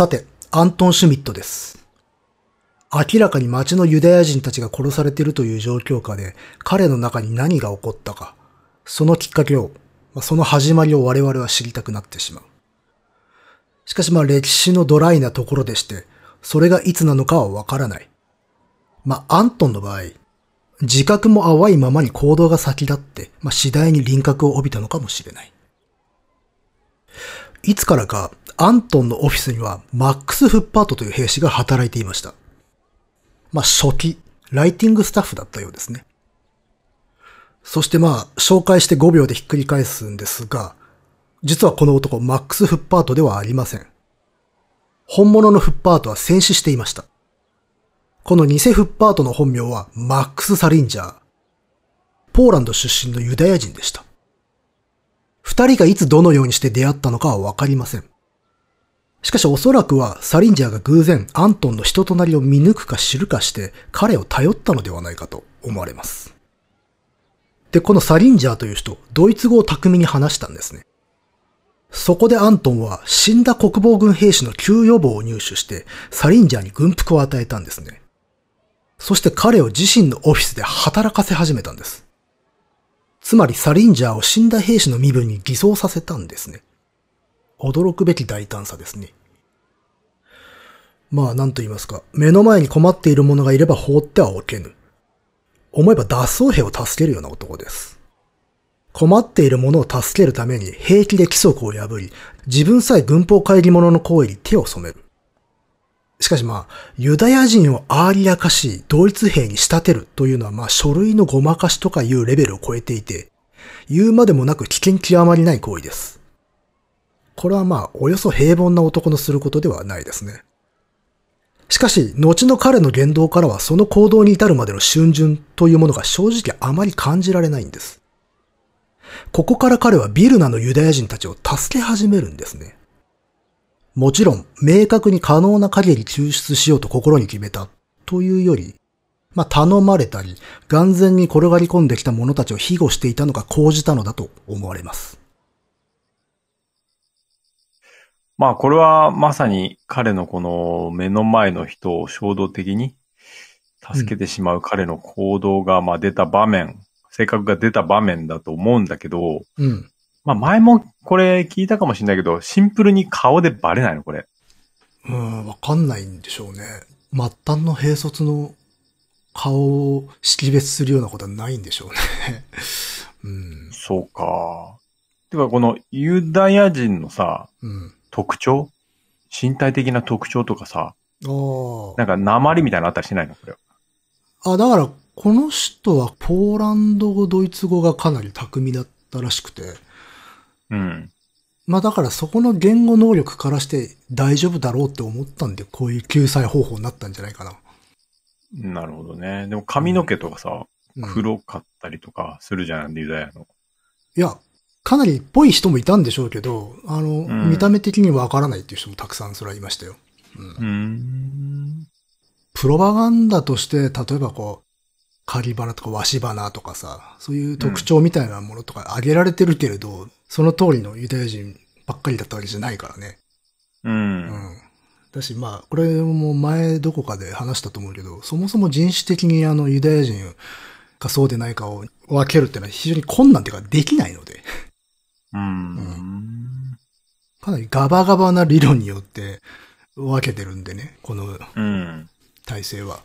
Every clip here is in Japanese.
さて、アントン・シュミットです。明らかに町のユダヤ人たちが殺されているという状況下で、彼の中に何が起こったか、そのきっかけを、その始まりを我々は知りたくなってしまう。しかしまあ歴史のドライなところでして、それがいつなのかはわからない。まあアントンの場合、自覚も淡いままに行動が先立って、まあ次第に輪郭を帯びたのかもしれない。いつからか、アントンのオフィスには、マックス・フッパートという兵士が働いていました。まあ、初期、ライティングスタッフだったようですね。そしてまあ、紹介して5秒でひっくり返すんですが、実はこの男、マックス・フッパートではありません。本物のフッパートは戦死していました。この偽フッパートの本名は、マックス・サリンジャー。ポーランド出身のユダヤ人でした。二人がいつどのようにして出会ったのかはわかりません。しかしおそらくはサリンジャーが偶然アントンの人となりを見抜くか知るかして彼を頼ったのではないかと思われます。で、このサリンジャーという人、ドイツ語を巧みに話したんですね。そこでアントンは死んだ国防軍兵士の給与簿を入手してサリンジャーに軍服を与えたんですね。そして彼を自身のオフィスで働かせ始めたんです。つまりサリンジャーを死んだ兵士の身分に偽装させたんですね。驚くべき大胆さですね。まあ、なんと言いますか。目の前に困っている者がいれば放ってはおけぬ。思えば脱走兵を助けるような男です。困っている者を助けるために平気で規則を破り、自分さえ軍法会議者の行為に手を染める。しかしまあ、ユダヤ人をアーリア化し、ドイツ兵に仕立てるというのはまあ、書類のごまかしとかいうレベルを超えていて、言うまでもなく危険極まりない行為です。これはまあ、およそ平凡な男のすることではないですね。しかし、後の彼の言動からはその行動に至るまでの春巡というものが正直あまり感じられないんです。ここから彼はビルナのユダヤ人たちを助け始めるんですね。もちろん、明確に可能な限り救出しようと心に決めたというより、まあ、頼まれたり、眼前に転がり込んできた者たちを庇護していたのが講じたのだと思われます。まあこれはまさに彼のこの目の前の人を衝動的に助けてしまう彼の行動がまあ出た場面、性格が出た場面だと思うんだけど、うん。まあ前もこれ聞いたかもしれないけど、シンプルに顔でバレないのこれ。うん、わかんないんでしょうね。末端の兵卒の顔を識別するようなことはないんでしょうね。うん。そうか。てかこのユダヤ人のさ、うん。特徴？身体的な特徴とかさ、あなんか鉛みたいなのあったりしないの？これ。あ。あ、だから、この人はポーランド語、ドイツ語がかなり巧みだったらしくて、うん。まあだからそこの言語能力からして大丈夫だろうって思ったんで、こういう救済方法になったんじゃないかな。なるほどね。でも髪の毛とかさ、うん黒かったりとかするじゃん、ユダヤの。いや、かなりっぽい人もいたんでしょうけど、あの、ん見た目的にわからないっていう人もたくさんそれはいましたよ。うーん。プロパガンダとして、例えばこう、カリバナとかワシバナとかさ、そういう特徴みたいなものとか挙げられてるけれど、その通りのユダヤ人ばっかりだったわけじゃないからね。う。うんん。だし、まあ、これも前どこかで話したと思うけど、そもそも人種的にあのユダヤ人かそうでないかを分けるっていうのは非常に困難っていうかできないので、うん。かなりガバガバな理論によって分けてるんでね、このうん。体制は。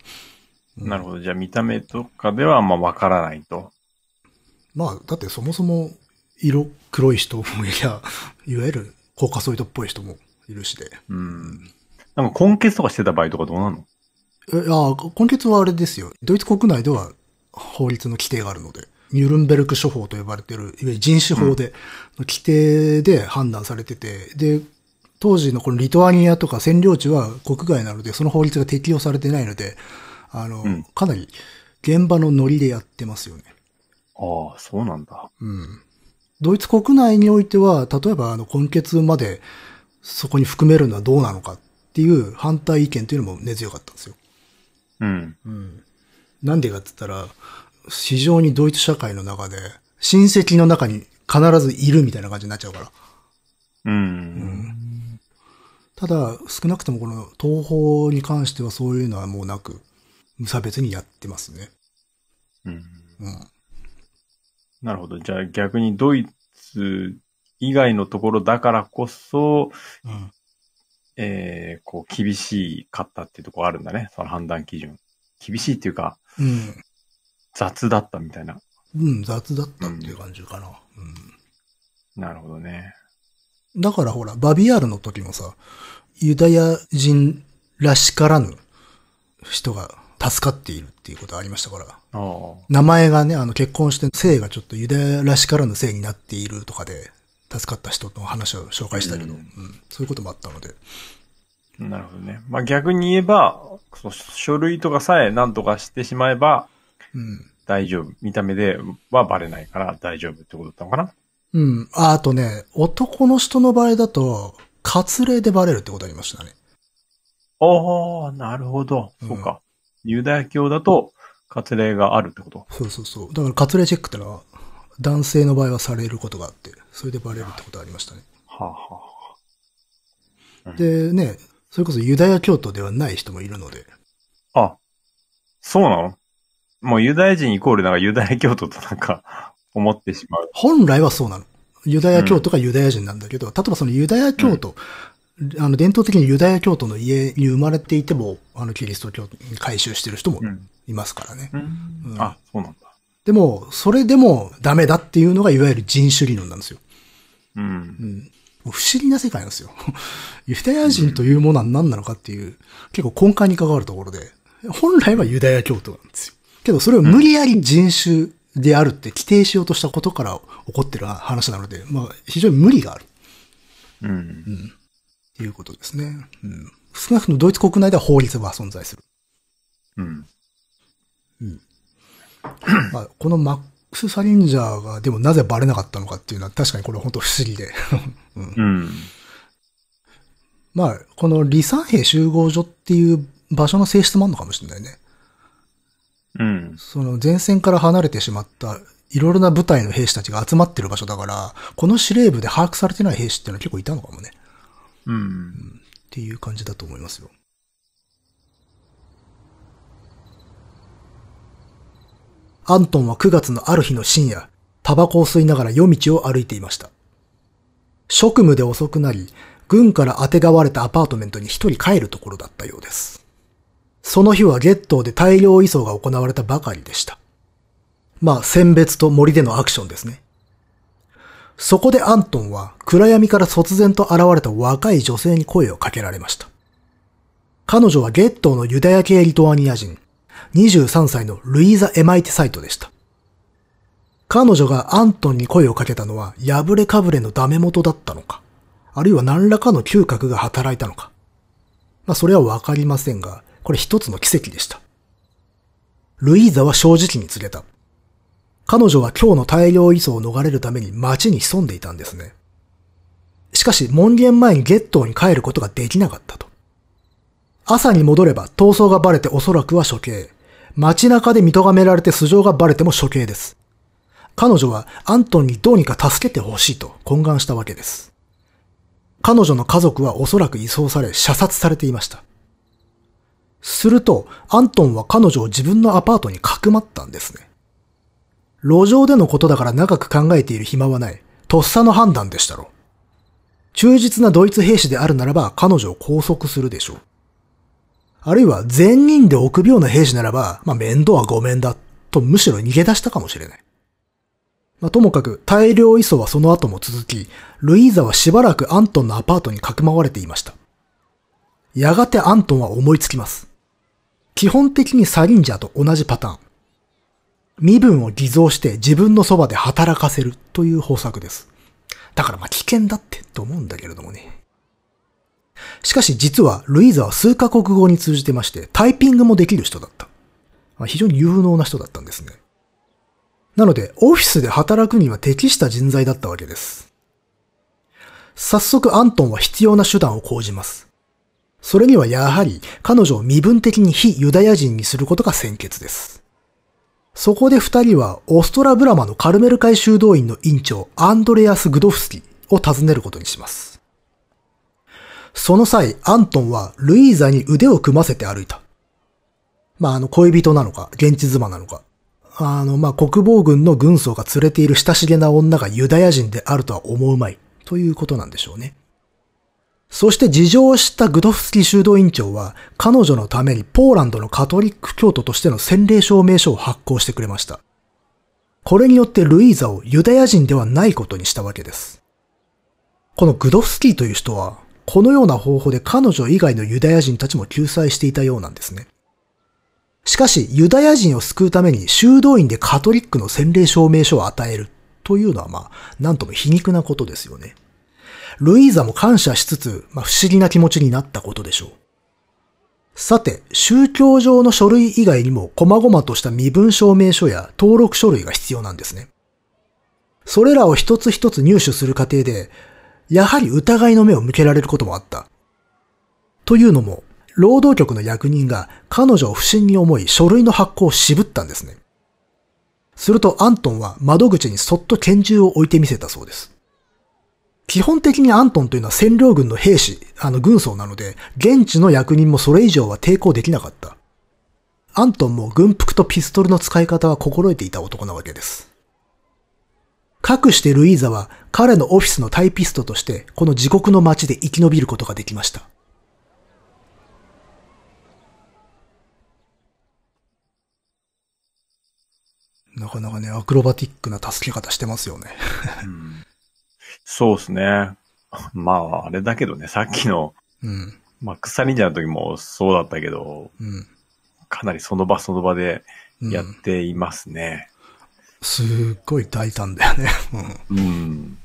なるほど。じゃあ見た目とかではまあわからないと。まあ、だってそもそも色黒い人もいや、いわゆるコーカソイドっぽい人もいるしで。うん。なんか根血とかしてた場合とかどうなの？えあ根血はあれですよ。ドイツ国内では法律の規定があるので、ニュルンベルク処方と呼ばれている、いわゆる人種法で、の規定で判断されてて、で、当時のこのリトアニアとか占領地は国外なので、その法律が適用されてないので、あの、うんかなり現場のノリでやってますよね。ああ、そうなんだ。うん。ドイツ国内においては、例えばあの根血までそこに含めるのはどうなのかっていう反対意見というのも根強かったんですよ。うん。うん。なんでかって言ったら、非常にドイツ社会の中で、親戚の中に必ずいるみたいな感じになっちゃうから。うん。ただ、少なくともこの東方に関してはそういうのはもうなく、無差別にやってますね。うん。うん。なるほど。じゃあ逆にドイツ以外のところだからこそ、うん。えー、こう、厳しかったっていうところあるんだね。その判断基準。厳しいっていうか、うん。雑だったみたいな。うん、雑だったっていう感じかな。うん。なるほどね。だからほら、バビアールの時もさ、ユダヤ人らしからぬ人が助かっているっていうことありましたから。名前がね、あの結婚して性がちょっとユダヤらしからぬ性になっているとかで、助かった人の話を紹介したけど、ううんんそういうこともあったので。なるほどね。まあ逆に言えば、その書類とかさえ何とかしてしまえばうん。大丈夫。見た目ではバレないから大丈夫ってことだったのかな？うん。ああとね、男の人の場合だと、割礼でバレるってことありましたね。ああ、なるほど。うんそうか。ユダヤ教だと、割礼があるってこと？そうそうそう。だから割礼チェックってのは、男性の場合はされることがあって、それでバレるってことありましたね。はあ、はあ、でね、それこそユダヤ教徒ではない人もいるので、あ、そうなの？もうユダヤ人イコールなんかユダヤ教徒となんか 思ってしまう。本来はそうなの。ユダヤ教徒がユダヤ人なんだけど、例えばそのユダヤ教徒、あの伝統的にユダヤ教徒の家に生まれていても、あのキリスト教に改宗してる人もうん。いますからね。うんうんあ、そうなんだ。でも、それでもダメだっていうのがいわゆる人種理論なんですよ。うん不思議な世界なんですよ。ユダヤ人というものは何なのかっていう、結構根幹に関わるところで、本来はユダヤ教徒なんですよ。けどそれを無理やり人種であるって規定しようとしたことから起こってる話なので、まあ非常に無理があるうん。ということですね。うん。少なくともドイツ国内では法律は存在する。うん。まあ、このマックス・サリンジャーがでもなぜバレなかったのかっていうのは確かにこれは本当不思議で。うん。まあ、この離散兵集合所っていう場所の性質もあるのかもしれないね。うん。その前線から離れてしまったいろいろな部隊の兵士たちが集まってる場所だから、この司令部で把握されてない兵士っていうのは結構いたのかもね。うん。っていう感じだと思いますよ。アントンは9月のある日の深夜、タバコを吸いながら夜道を歩いていました。職務で遅くなり、軍から当てがわれたアパートメントに一人帰るところだったようです。その日はゲットで大量移送が行われたばかりでした。まあ、選別と森でのアクションですね。そこでアントンは暗闇から突然と現れた若い女性に声をかけられました。彼女はゲットのユダヤ系リトアニア人、23歳のルイーザ・エマイテサイトでした。彼女がアントンに声をかけたのは破れかぶれのダメ元だったのか、あるいは何らかの嗅覚が働いたのか。まあそれはわかりませんが、これ一つの奇跡でした。ルイーザは正直に告げた。彼女は今日の大量移送を逃れるために街に潜んでいたんですね。しかし門限前にゲットーに帰ることができなかったと。朝に戻れば逃走がバレておそらくは処刑。街中で見咎められて素性がバレても処刑です。彼女はアントンにどうにか助けてほしいと懇願したわけです。彼女の家族はおそらく移送され射殺されていました。すると、アントンは彼女を自分のアパートにかくまったんですね。路上でのことだから長く考えている暇はない。とっさの判断でしたろ。忠実なドイツ兵士であるならば彼女を拘束するでしょう。あるいは全人で臆病な兵士ならば、まあ面倒はごめんだ、とむしろ逃げ出したかもしれない。まあともかく大量移送はその後も続き、ルイーザはしばらくアントンのアパートにかくまわれていました。やがてアントンは思いつきます。基本的にサリンジャーと同じパターン。身分を偽造して自分のそばで働かせるという方策です。だからまあ危険だってと思うんだけれどもね。しかし実はルイーザは数カ国語に通じてましてタイピングもできる人だった。まあ、非常に有能な人だったんですね。なのでオフィスで働くには適した人材だったわけです。早速アントンは必要な手段を講じます。それにはやはり彼女を身分的に非ユダヤ人にすることが先決です。そこで二人はオストラブラマのカルメル会修道院の院長アンドレアス・グドフスキを訪ねることにします。その際、アントンはルイーザに腕を組ませて歩いた。まあ、あの、恋人なのか、現地妻なのか。あの、まあ、国防軍の軍曹が連れている親しげな女がユダヤ人であるとは思うまい。ということなんでしょうね。そして事情を知ったグドフスキー修道院長は、彼女のためにポーランドのカトリック教徒としての洗礼証明書を発行してくれました。これによってルイーザをユダヤ人ではないことにしたわけです。このグドフスキーという人は、このような方法で彼女以外のユダヤ人たちも救済していたようなんですね。しかし、ユダヤ人を救うために修道院でカトリックの洗礼証明書を与えるというのはまあ、なんとも皮肉なことですよね。ルイーザも感謝しつつ、まあ、不思議な気持ちになったことでしょう。さて、宗教上の書類以外にも、細々とした身分証明書や登録書類が必要なんですね。それらを一つ一つ入手する過程で、やはり疑いの目を向けられることもあった。というのも、労働局の役人が彼女を不審に思い書類の発行を渋ったんですね。するとアントンは窓口にそっと拳銃を置いてみせたそうです。基本的にアントンというのは占領軍の兵士、あの軍曹なので、現地の役人もそれ以上は抵抗できなかった。アントンも軍服とピストルの使い方は心得ていた男なわけです。かくしてルイーザは彼のオフィスのタイピストとしてこの地獄の街で生き延びることができました。なかなかね、アクロバティックな助け方してますよね。そうですね。まあ、あれだけどね、さっきの、うん。まあ、草忍者の時もそうだったけど、うん。かなりその場その場でやっていますね。すっごい大胆だよね。うん。うん。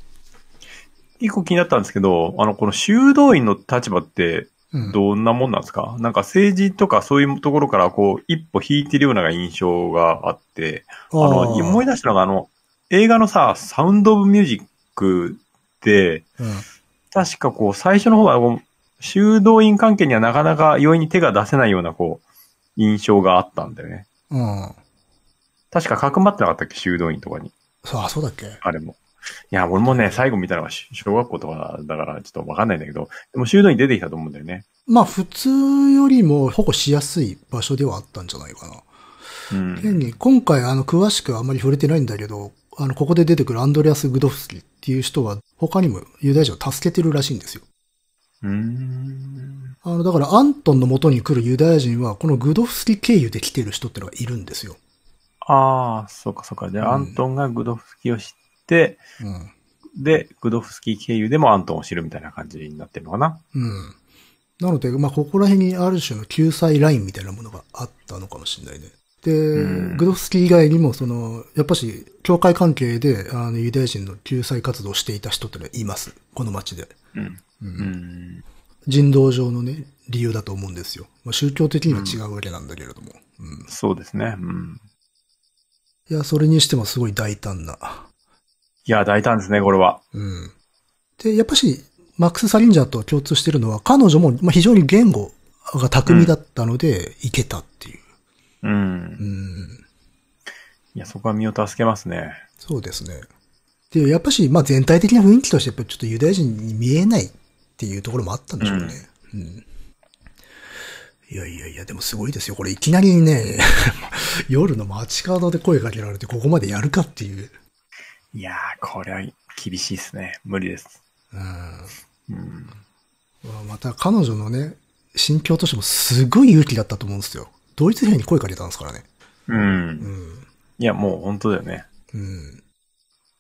一個気になったんですけど、あの、この修道院の立場ってうん、どんなもんなんですか、なんか政治とかそういうところからこう、一歩引いてるような印象があって、あの、ー思い出したのがあの、映画のさ、サウンドオブミュージックうん。確かこう、最初の方はこう、修道院関係にはなかなか容易に手が出せないようなこう、印象があったんだよね。うん。確かかくまってなかったっけ？修道院とかに。そう、あ、そうだっけ？あれも。いや、俺もね、最後見たのがし小学校とかだからちょっとわかんないんだけど、でも修道院出てきたと思うんだよね。まあ、普通よりも保護しやすい場所ではあったんじゃないかな。うん。現に、今回、あの、詳しくあんまり触れてないんだけど、あの、ここで出てくるアンドレアス・グドフスキっていう人は、他にもユダヤ人を助けてるらしいんですよ。うーん。あの、だから、アントンの元に来るユダヤ人は、このグドフスキ経由で来てる人ってのがいるんですよ。ああ、そうかそうか。じゃあ、うんアントンがグドフスキーを知って、うん。で、グドフスキー経由でもアントンを知るみたいな感じになってるのかな？うん。なので、まあ、ここら辺にある種の救済ラインみたいなものがあったのかもしれないね。で、うんグドフスキー以外にも、その、やっぱし、教会関係で、あの、ユダヤ人の救済活動をしていた人ってのはいます。この町で。うん。う。うんん。人道上のね、理由だと思うんですよ。まあ、宗教的には違うわけなんだけれども。うん。そうですね。うん。いや、それにしてもすごい大胆な。いや、大胆ですね、これは。うん。で、やっぱし、マックス・サリンジャーと共通してるのは、彼女も、まあ、非常に言語が巧みだったので、いけたっていう。うん。うん。いや、そこは身を助けますね。そうですね。で、やっぱし、まあ、全体的な雰囲気として、やっぱりちょっとユダヤ人に見えないっていうところもあったんでしょうね。うん。いやいやいや、でもすごいですよ。これいきなりね、夜の街角で声かけられて、ここまでやるかっていう。いやー、これは厳しいですね。無理です。うん。うん。また彼女のね、心境としてもすごい勇気だったと思うんですよ。ドイツ兵に声かけたんですからね。うん。うん。いや、もう本当だよね。うん。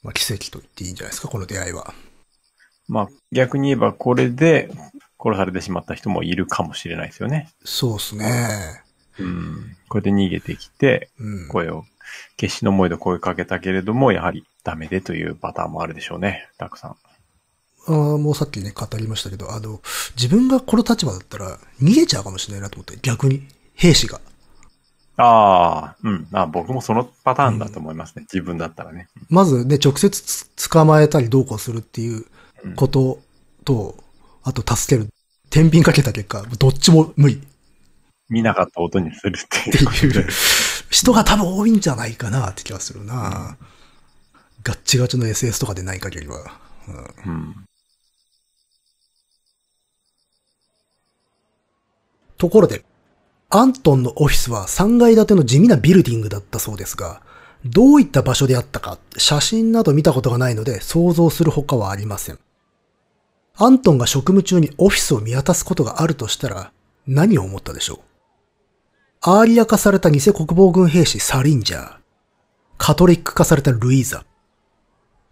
まあ奇跡と言っていいんじゃないですか、この出会いは。まあ、逆に言えばこれで殺されてしまった人もいるかもしれないですよね。そうですね。うん。これで逃げてきて、うん。声を、決死の思いで声かけたけれども、やはりダメでというパターンもあるでしょうね。たくさん。あーもうさっきね、語りましたけど、あの、自分がこの立場だったら逃げちゃうかもしれないなと思って、逆に、兵士が。ああ、うん。あ僕もそのパターンだと思いますね。自分だったらね。まずね、直接つ捕まえたりどうこうするっていうことと、あと助ける。天秤かけた結果、どっちも無理。見なかった音にするってっていうことでいう。人が多分多いんじゃないかなって気がするな、ガッチガチの SS とかでない限りは。うんうん。ところで、アントンのオフィスは3階建ての地味なビルディングだったそうですが、どういった場所であったか、写真など見たことがないので想像するほかはありません。アントンが職務中にオフィスを見渡すことがあるとしたら、何を思ったでしょう？アーリア化された偽国防軍兵士サリンジャー、カトリック化されたルイーザ、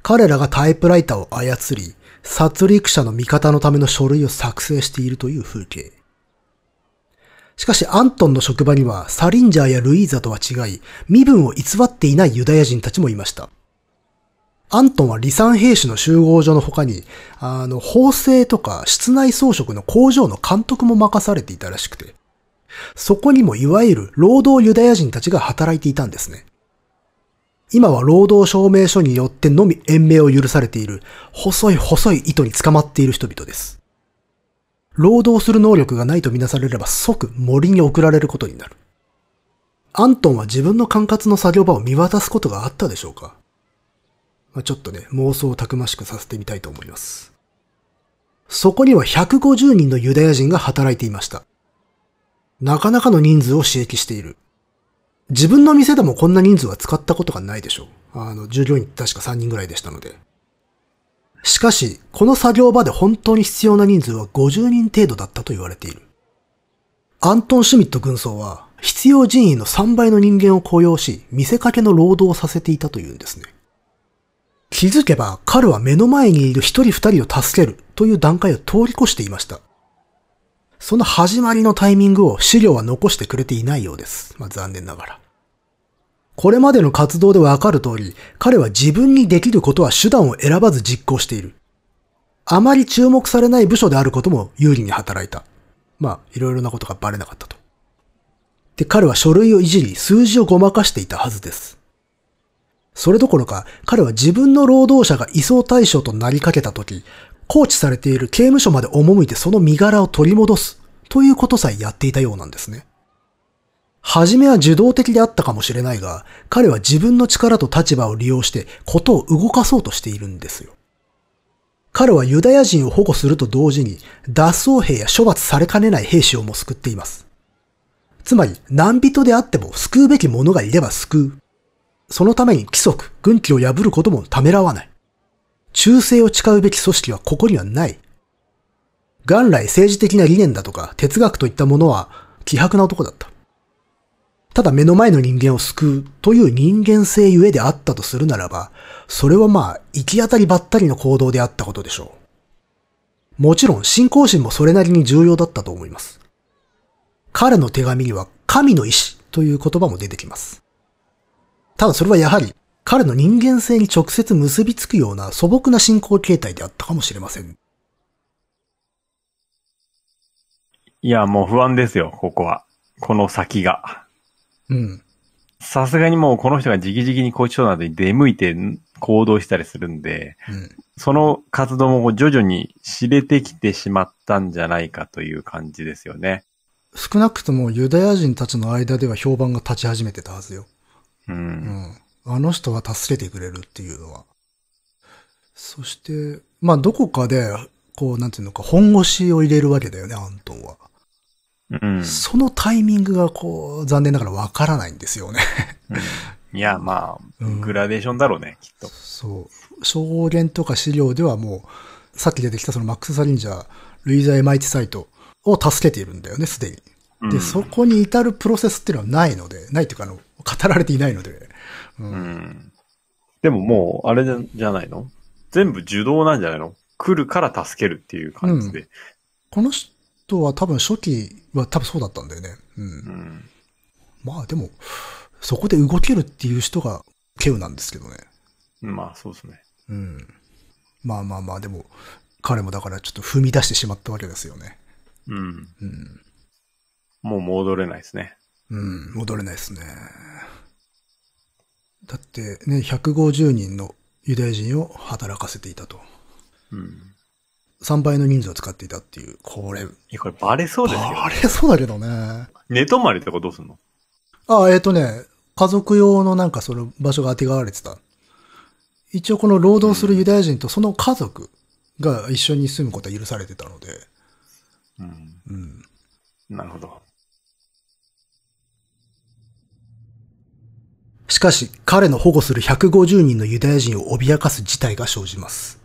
彼らがタイプライターを操り、殺戮者の味方のための書類を作成しているという風景。しかしアントンの職場にはサリンジャーやルイーザとは違い、身分を偽っていないユダヤ人たちもいました。アントンは離散兵士の集合所の他に、あの、縫製とか室内装飾の工場の監督も任されていたらしくて、そこにもいわゆる労働ユダヤ人たちが働いていたんですね。今は労働証明書によってのみ延命を許されている細い細い糸に捕まっている人々です。労働する能力がないとみなされれば即森に送られることになる。アントンは自分の管轄の作業場を見渡すことがあったでしょうか、まあ、ちょっとね、妄想をたくましくさせてみたいと思います。そこには150人のユダヤ人が働いていました。なかなかの人数を刺激している。自分の店でもこんな人数は使ったことがないでしょう。あの、従業員確か3人ぐらいでしたので。しかし、この作業場で本当に必要な人数は50人程度だったと言われている。アントン・シュミット軍曹は、必要人員の3倍の人間を雇用し、見せかけの労働をさせていたというんですね。気づけば、彼は目の前にいる一人二人を助けるという段階を通り越していました。その始まりのタイミングを資料は残してくれていないようです。まあ、残念ながら。これまでの活動でわかる通り、彼は自分にできることは手段を選ばず実行している。あまり注目されない部署であることも有利に働いた。まあ、いろいろなことがバレなかったと。で、彼は書類をいじり、数字をごまかしていたはずです。それどころか、彼は自分の労働者が移送対象となりかけたとき、放置されている刑務所まで赴いてその身柄を取り戻すということさえやっていたようなんですね。はじめは受動的であったかもしれないが、彼は自分の力と立場を利用してことを動かそうとしているんですよ。彼はユダヤ人を保護すると同時に脱走兵や処罰されかねない兵士をも救っています。つまり何人であっても救うべき者がいれば救う。そのために規則、軍規を破ることもためらわない。忠誠を誓うべき組織はここにはない。元来政治的な理念だとか哲学といったものは希薄な男だった。ただ目の前の人間を救うという人間性ゆえであったとするならば、それはまあ、行き当たりばったりの行動であったことでしょう。もちろん信仰心もそれなりに重要だったと思います。彼の手紙には神の意志という言葉も出てきます。ただそれはやはり彼の人間性に直接結びつくような素朴な信仰形態であったかもしれません。いや、もう不安ですよ、ここは。この先が。うん。さすがにもうこの人が直々に拘置所などに出向いて行動したりするんで、うん、その活動も徐々に知れてきてしまったんじゃないかという感じですよね。少なくともユダヤ人たちの間では評判が立ち始めてたはずよ。うん。うんあの人が助けてくれるっていうのは。そして、まあどこかで、こう、なんていうのか、本腰を入れるわけだよね、アントンは。うん。そのタイミングが、こう、残念ながらわからないんですよねうん。いや、まあ、グラデーションだろうね、きっと。そう。証言とか資料ではもう、さっき出てきたそのマックス・サリンジャー、ルイザ・エマイティサイトを助けているんだよね、すでに。で、うん、そこに至るプロセスっていうのはないので、ないというか、あの、語られていないので、うん。でももう、あれじゃないの？全部受動なんじゃないの？来るから助けるっていう感じで。うん、この人は多分初期は多分そうだったんだよね。うん。うん、まあでも、そこで動けるっていう人がケウなんですけどね。まあそうですね。うん。まあまあまあ、でも、彼もだからちょっと踏み出してしまったわけですよね。うん。うん。もう戻れないですね。うん、戻れないですね。だってね、150人のユダヤ人を働かせていたと。うん。3倍の人数を使っていたっていう、これ。いや、これバレそうですよ、ね。バレそうだけどね。寝泊まりとかどうすんの？あ、えっ、ー、とね、家族用のなんかその場所が当てがわれてた。一応この労働するユダヤ人とその家族が一緒に住むことは許されてたので。うん。うん。なるほど。しかし、彼の保護する150人のユダヤ人を脅かす事態が生じます。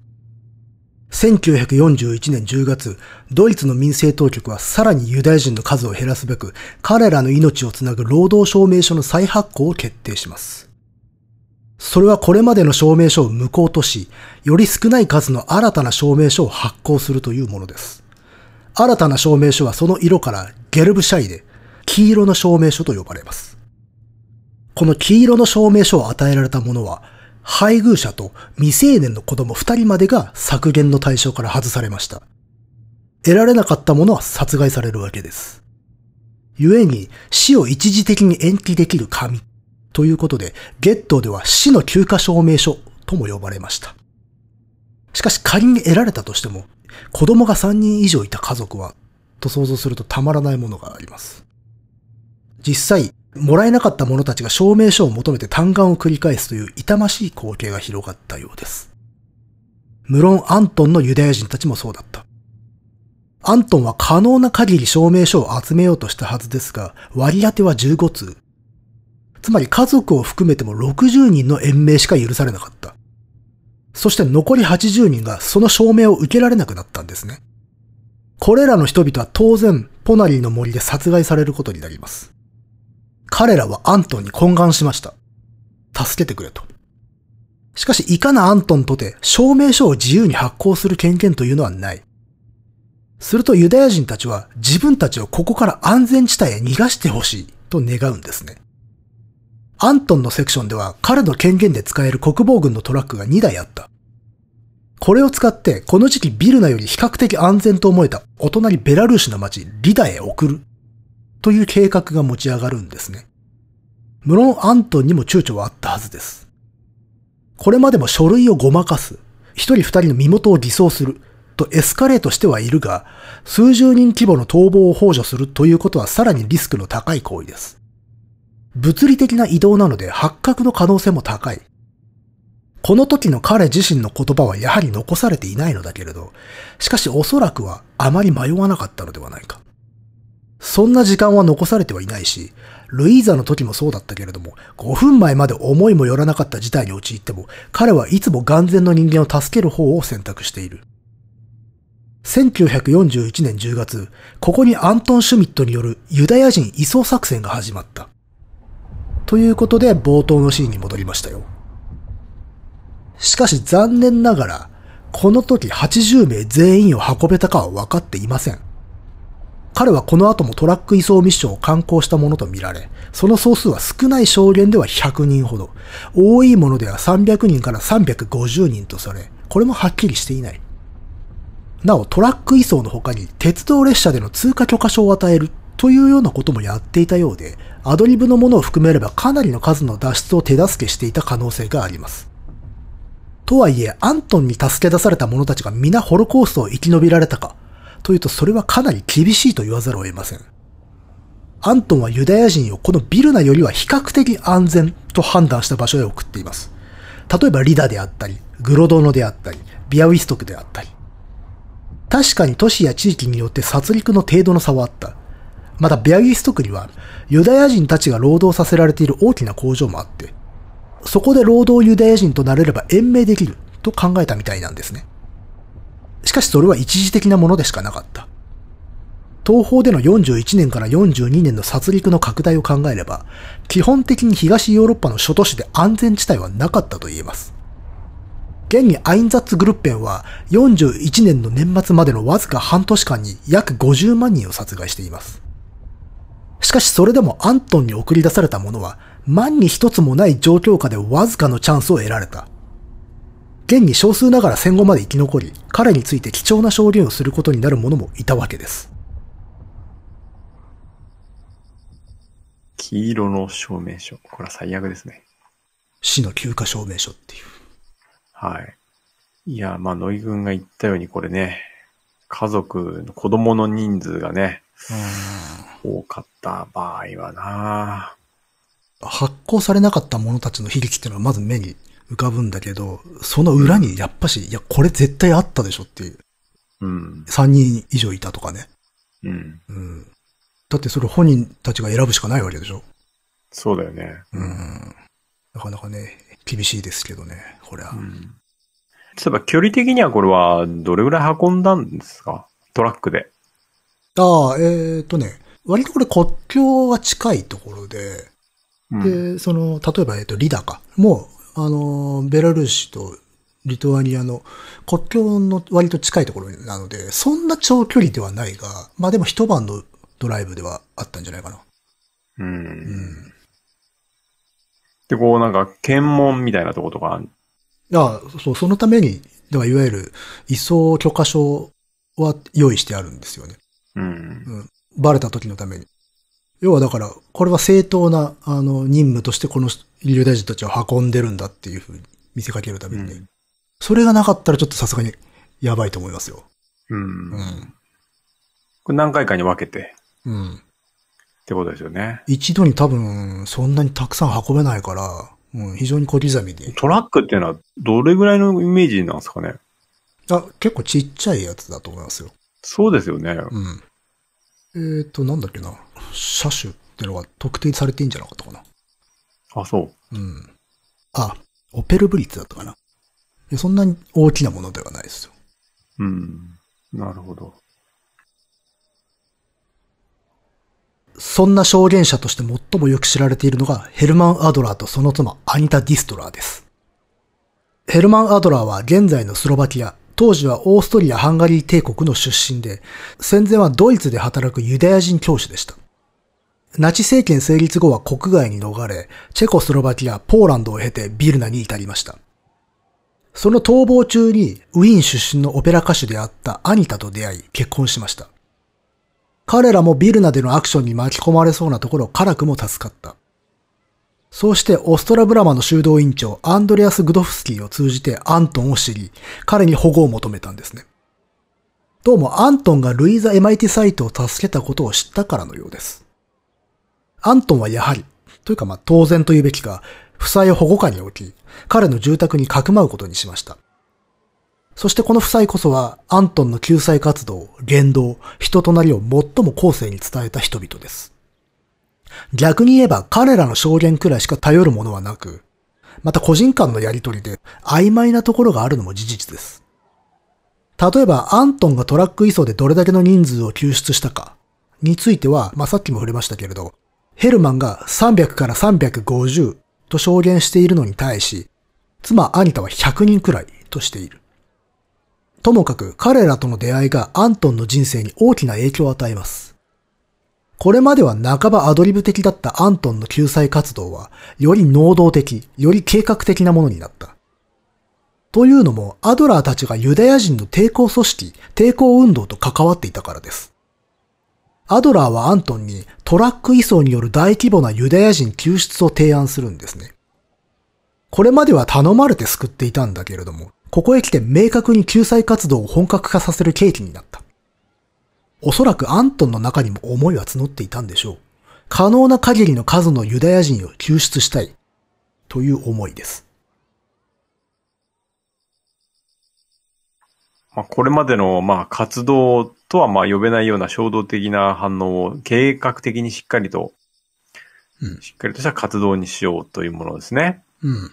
1941年10月、ドイツの民政当局はさらにユダヤ人の数を減らすべく、彼らの命をつなぐ労働証明書の再発行を決定します。それはこれまでの証明書を無効とし、より少ない数の新たな証明書を発行するというものです。新たな証明書はその色からゲルブシャイで、黄色の証明書と呼ばれます。この黄色の証明書を与えられた者は、配偶者と未成年の子供二人までが削減の対象から外されました。得られなかった者は殺害されるわけです。故に死を一時的に延期できる紙ということで、ゲットでは死の休暇証明書とも呼ばれました。しかし仮に得られたとしても、子供が3人以上いた家族は、と想像するとたまらないものがあります。実際、もらえなかった者たちが証明書を求めて嘆願を繰り返すという痛ましい光景が広がったようです。無論アントンのユダヤ人たちもそうだった。アントンは可能な限り証明書を集めようとしたはずですが、割り当ては15通。つまり家族を含めても60人の延命しか許されなかった。そして残り80人がその証明を受けられなくなったんですね。これらの人々は当然、ポナリーの森で殺害されることになります。彼らはアントンに懇願しました。助けてくれと。しかし、いかなアントンとて証明書を自由に発行する権限というのはない。するとユダヤ人たちは自分たちをここから安全地帯へ逃がしてほしいと願うんですね。アントンのセクションでは彼の権限で使える国防軍のトラックが2台あった。これを使ってこの時期ビルナより比較的安全と思えたお隣ベラルーシの町リダへ送るという計画が持ち上がるんですね。無論アントンにも躊躇はあったはずです。これまでも書類をごまかす、一人二人の身元を偽装するとエスカレートしてはいるが、数十人規模の逃亡を幇助するということはさらにリスクの高い行為です。物理的な移動なので発覚の可能性も高い。この時の彼自身の言葉はやはり残されていないのだけれど、しかしおそらくはあまり迷わなかったのではないか。そんな時間は残されてはいないし、ルイーザの時もそうだったけれども、5分前まで思いもよらなかった事態に陥っても、彼はいつも眼前の人間を助ける方を選択している。1941年10月、ここにアントン・シュミットによるユダヤ人移送作戦が始まった。ということで冒頭のシーンに戻りましたよ。しかし残念ながら、この時80名全員を運べたかは分かっていません。彼はこの後もトラック移送ミッションを敢行したものとみられ、その総数は少ない証言では100人ほど、多いものでは300人から350人とされ、これもはっきりしていない。なお、トラック移送の他に鉄道列車での通過許可証を与えるというようなこともやっていたようで、アドリブのものを含めればかなりの数の脱出を手助けしていた可能性があります。とはいえ、アントンに助け出された者たちが皆ホロコーストを生き延びられたか、というとそれはかなり厳しいと言わざるを得ません。アントンはユダヤ人をこのビルナよりは比較的安全と判断した場所へ送っています。例えばリダであったり、グロドノであったり、ビアウィストクであったり。確かに都市や地域によって殺戮の程度の差はあった。また、ビアウィストクにはユダヤ人たちが労働させられている大きな工場もあって、そこで労働ユダヤ人となれれば延命できると考えたみたいなんですね。しかしそれは一時的なものでしかなかった。東方での41年から42年の殺戮の拡大を考えれば、基本的に東ヨーロッパの諸都市で安全地帯はなかったと言えます。現にアインザッツグルッペンは41年の年末までのわずか半年間に約50万人を殺害しています。しかしそれでもアントンに送り出された者は万に一つもない状況下でわずかのチャンスを得られた。現に少数ながら戦後まで生き残り、彼について貴重な証言をすることになる者もいたわけです。黄色の証明書。これは最悪ですね。死の休暇証明書っていう。はい。いや、まあ、野井君が言ったようにこれね、家族の子供の人数がね、多かった場合はな発行されなかった者たちの悲劇っていうのはまず目に浮かぶんだけど、その裏にやっぱし、いや、これ絶対あったでしょっていう。うん。3人以上いたとかね。うん。うん。だってそれ本人たちが選ぶしかないわけでしょそうだよね。うん。なかなかね、厳しいですけどね、これは。うん。例えば距離的にはこれはどれぐらい運んだんですか？トラックで。ああ、えっ、とね、割とこれ国境が近いところで、うん。で、その、例えば、えっ、と、リダか。もう、あの、ベラルーシとリトアニアの国境の割と近いところなので、そんな長距離ではないが、まあでも一晩のドライブではあったんじゃないかな。う。うんん。で、こうなんか検問みたいなとことか、ああ、そう、そのために、ではいわゆる移送許可証は用意してあるんですよね。うん。バレた時のために。要はだから、これは正当な、あの、任務としてこのユダヤ人たちを運んでるんだっていうふうに見せかけるためにね。うんそれがなかったらちょっとさすがにやばいと思いますよ。うん。うん。これ何回かに分けてうん。ってことですよね。一度に多分、そんなにたくさん運べないから、うん、非常に小刻みで。トラックっていうのはどれぐらいのイメージなんですかね？あ、結構ちっちゃいやつだと思いますよ。そうですよね。うん。えっ、と、なんだっけな。車種ってのが特定されていいんじゃなかったかな。あ、そう。うん。あ、オペルブリッツだったかな。いやそんなに大きなものではないですよ。うん。なるほど。そんな証言者として最もよく知られているのがヘルマン・アドラーとその妻アニタ・ディストラーです。ヘルマン・アドラーは現在のスロバキア、当時はオーストリア・ハンガリー帝国の出身で、戦前はドイツで働くユダヤ人教師でした。ナチ政権成立後は国外に逃れ、チェコスロバキア、ポーランドを経てビルナに至りました。その逃亡中にウィーン出身のオペラ歌手であったアニタと出会い結婚しました。彼らもビルナでのアクションに巻き込まれそうなところ辛くも助かった。そうしてオストラブラマの修道院長アンドレアス・グドフスキーを通じてアントンを知り、彼に保護を求めたんですね。どうもアントンがルイザ・エマイティサイトを助けたことを知ったからのようです。アントンはやはり、というかまあ当然と言うべきか、負債を保護下に置き、彼の住宅にかくまうことにしました。そしてこの負債こそは、アントンの救済活動、言動、人となりを最も後世に伝えた人々です。逆に言えば彼らの証言くらいしか頼るものはなく、また個人間のやりとりで曖昧なところがあるのも事実です。例えば、アントンがトラック移送でどれだけの人数を救出したかについては、まあ、さっきも触れましたけれど、ヘルマンが300から350と証言しているのに対し、妻アニタは100人くらいとしている。ともかく彼らとの出会いがアントンの人生に大きな影響を与えます。これまでは半ばアドリブ的だったアントンの救済活動は、より能動的、より計画的なものになった。というのも、アドラーたちがユダヤ人の抵抗組織、抵抗運動と関わっていたからです。アドラーはアントンにトラック移送による大規模なユダヤ人救出を提案するんですね。これまでは頼まれて救っていたんだけれども、ここへ来て明確に救済活動を本格化させる契機になった。おそらくアントンの中にも思いは募っていたんでしょう。可能な限りの数のユダヤ人を救出したい。という思いです。まあ、これまでの、まあ、活動とは、まあ、呼べないような衝動的な反応を計画的にしっかりと、うんしっかりとした活動にしようというものですね。うん。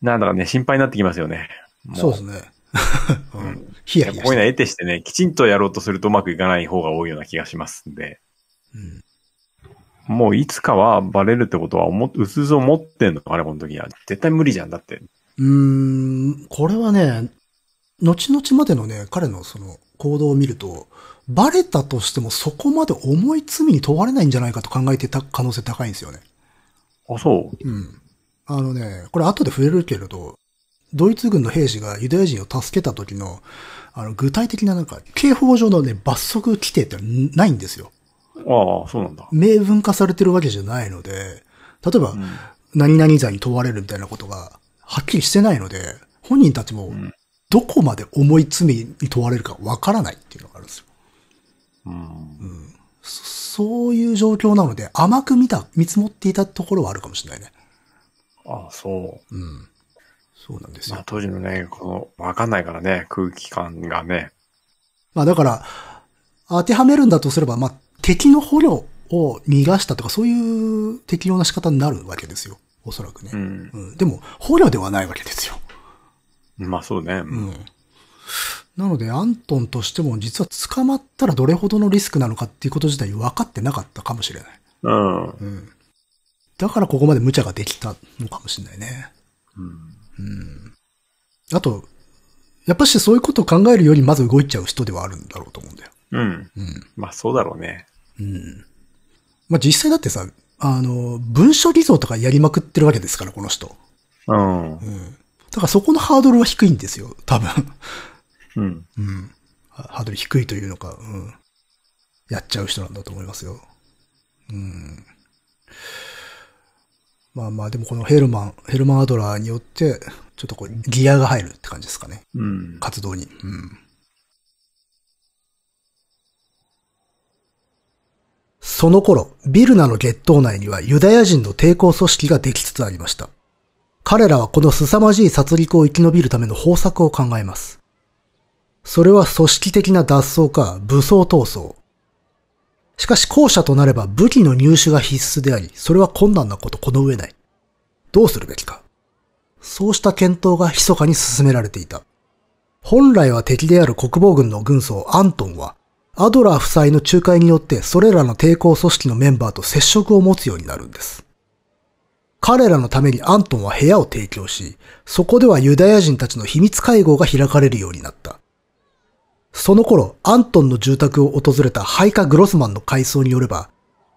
なんだかね、心配になってきますよね。もそうですね。うん。ヒヤヒヤしてこういうのは得てしてね、きちんとやろうとするとうまくいかない方が多いような気がしますんで。うんもういつかはバレるってことは思っ、うつづを持ってんのかね、この時は。絶対無理じゃん、だって。うーん、これはね、後々までのね、彼のその行動を見ると、バレたとしてもそこまで重い罪に問われないんじゃないかと考えてた可能性高いんですよね。あ、そう。うん。あのね、これ後で触れるけれど、ドイツ軍の兵士がユダヤ人を助けた時の、あの、具体的ななんか、刑法上のね、罰則規定ってないんですよ。ああ、そうなんだ。明文化されてるわけじゃないので、例えば、うん何々罪に問われるみたいなことが、はっきりしてないので、本人たちもん、どこまで重い罪に問われるかわからないっていうのがあるんですよ。うん。そそういう状況なので、甘く見た、見積もっていたところはあるかもしれないね。ああ、そう。うん。そうなんですよまあ、。当時のね、この、わかんないからね、空気感がね。まあだから、当てはめるんだとすれば、まあ、敵の捕虜を逃がしたとか、そういう適用な仕方になるわけですよ。おそらくね。うん。うんでも、捕虜ではないわけですよ。まあそうね。うん。なので、アントンとしても実は捕まったらどれほどのリスクなのかっていうこと自体分かってなかったかもしれない。うん。うん。だからここまで無茶ができたのかもしれないね。うんあと、やっぱしそういうことを考えるよりまず動いちゃう人ではあるんだろうと思うんだよ。うん。うん。まあそうだろうね。うん。まあ、実際だってさ、あの、文書偽造とかやりまくってるわけですから、この人。うん。うん。だからそこのハードルは低いんですよ、多分。うん。うん。ハハードル低いというのか、うん。やっちゃう人なんだと思いますよ。うん。まあまあ、でもこのヘルマン、ヘルマン・アドラーによって、ちょっとこう、ギアが入るって感じですかね。うん。活動に。うん。その頃、ビルナの月頭内にはユダヤ人の抵抗組織ができつつありました。彼らはこの凄まじい殺戮を生き延びるための方策を考えます。それは組織的な脱走か武装闘争。しかし後者となれば武器の入手が必須であり、それは困難なことこの上ない。どうするべきか。そうした検討が密かに進められていた。本来は敵である国防軍の軍曹アントンは、アドラー夫妻の仲介によってそれらの抵抗組織のメンバーと接触を持つようになるんです。彼らのためにアントンは部屋を提供し、そこではユダヤ人たちの秘密会合が開かれるようになった。その頃、アントンの住宅を訪れたハイカ・グロスマンの回想によれば、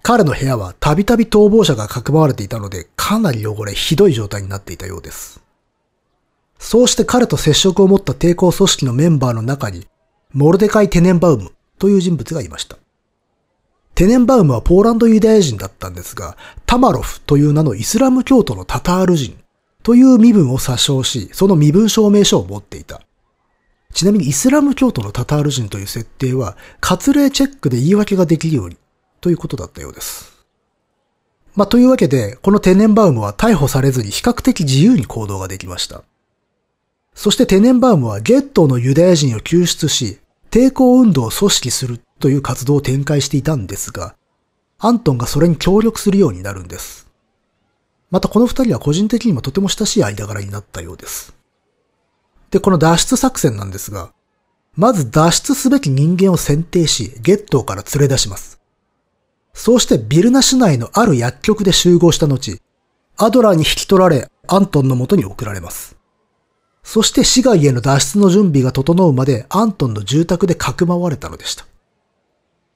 彼の部屋はたびたび逃亡者がかくまわれていたので、かなり汚れひどい状態になっていたようです。そうして彼と接触を持った抵抗組織のメンバーの中に、モルデカイ・テネンバウムという人物がいました。テネンバウムはポーランドユダヤ人だったんですが、タマロフという名のイスラム教徒のタタール人という身分を詐称し、その身分証明書を持っていた。ちなみにイスラム教徒のタタール人という設定は、割礼チェックで言い訳ができるようにということだったようです。まあ、というわけで、このテネンバウムは逮捕されずに比較的自由に行動ができました。そしてテネンバウムはゲットのユダヤ人を救出し、抵抗運動を組織するという活動を展開していたんですが、アントンがそれに協力するようになるんです。またこの二人は個人的にもとても親しい間柄になったようです。で、この脱出作戦なんですが、まず脱出すべき人間を選定し、ゲットーから連れ出します。そうしてビルナ市内のある薬局で集合した後、アドラーに引き取られ、アントンの元に送られます。そして市外への脱出の準備が整うまでアントンの住宅でかくまわれたのでした。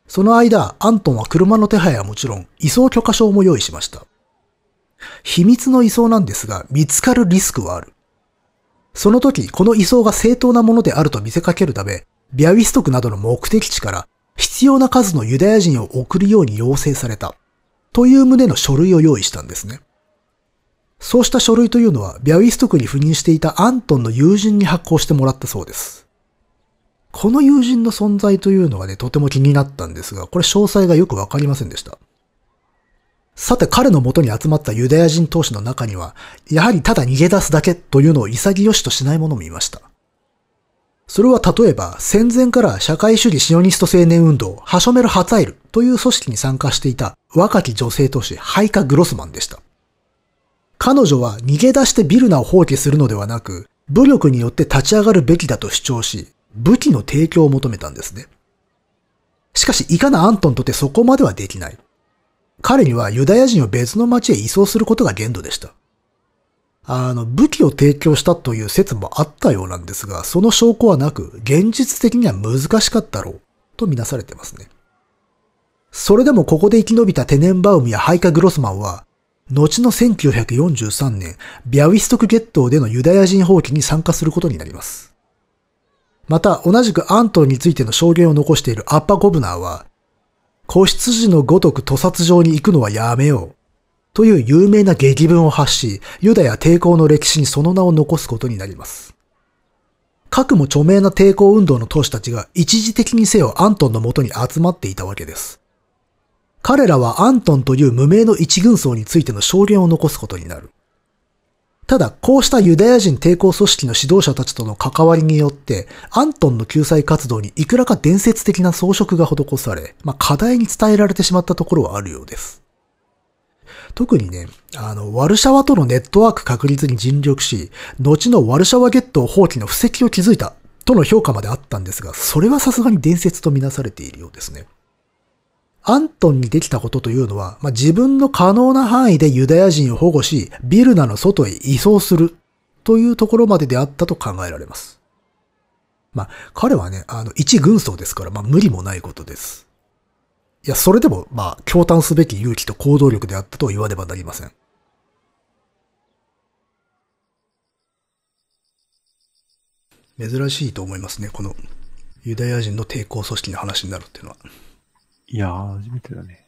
その間、アントンは車の手配はもちろん、移送許可証も用意しました。秘密の移送なんですが、見つかるリスクはある。その時、この移送が正当なものであると見せかけるため、ビャウィストクなどの目的地から必要な数のユダヤ人を送るように要請された。という旨の書類を用意したんですね。そうした書類というのは、ビャウィストクに赴任していたアントンの友人に発行してもらったそうです。この友人の存在というのがね、とても気になったんですが、これ詳細がよくわかりませんでした。さて彼の元に集まったユダヤ人投資の中には、やはりただ逃げ出すだけというのを潔しとしない者もいました。それは例えば戦前から社会主義シオニスト青年運動、ハショメル・ハツァイルという組織に参加していた若き女性投資ハイカ・グロスマンでした。彼女は逃げ出してビルナを放棄するのではなく、武力によって立ち上がるべきだと主張し、武器の提供を求めたんですね。しかし、いかなアントンとてそこまではできない。彼にはユダヤ人を別の町へ移送することが限度でした。あの、武器を提供したという説もあったようなんですが、その証拠はなく、現実的には難しかったろう、とみなされてますね。それでもここで生き延びたテネンバウムやハイカ・グロスマンは、後の1943年、ビャウィストクゲットーでのユダヤ人放棄に参加することになります。また、同じくアントンについての証言を残しているアッパ・ゴブナーは、子羊のごとく屠殺場に行くのはやめよう。という有名な劇文を発し、ユダヤ抵抗の歴史にその名を残すことになります。核も著名な抵抗運動の投手たちが一時的にせよアントンのもとに集まっていたわけです。彼らはアントンという無名の一軍曹についての証言を残すことになる。ただ、こうしたユダヤ人抵抗組織の指導者たちとの関わりによって、アントンの救済活動にいくらか伝説的な装飾が施され、まあ、課題に伝えられてしまったところはあるようです。特にね、あの、ワルシャワとのネットワーク確立に尽力し、後のワルシャワゲットを放棄の布石を築いたとの評価まであったんですが、それはさすがに伝説とみなされているようですね。アントンにできたことというのは、まあ、自分の可能な範囲でユダヤ人を保護し、ビルナの外へ移送するというところまでであったと考えられます。まあ、彼はね、あの、一軍曹ですから、まあ、無理もないことです。いや、それでも、まあ、驚嘆すべき勇気と行動力であったと言わねばなりません。珍しいと思いますね、このユダヤ人の抵抗組織の話になるっていうのは。いやー、初めてだね。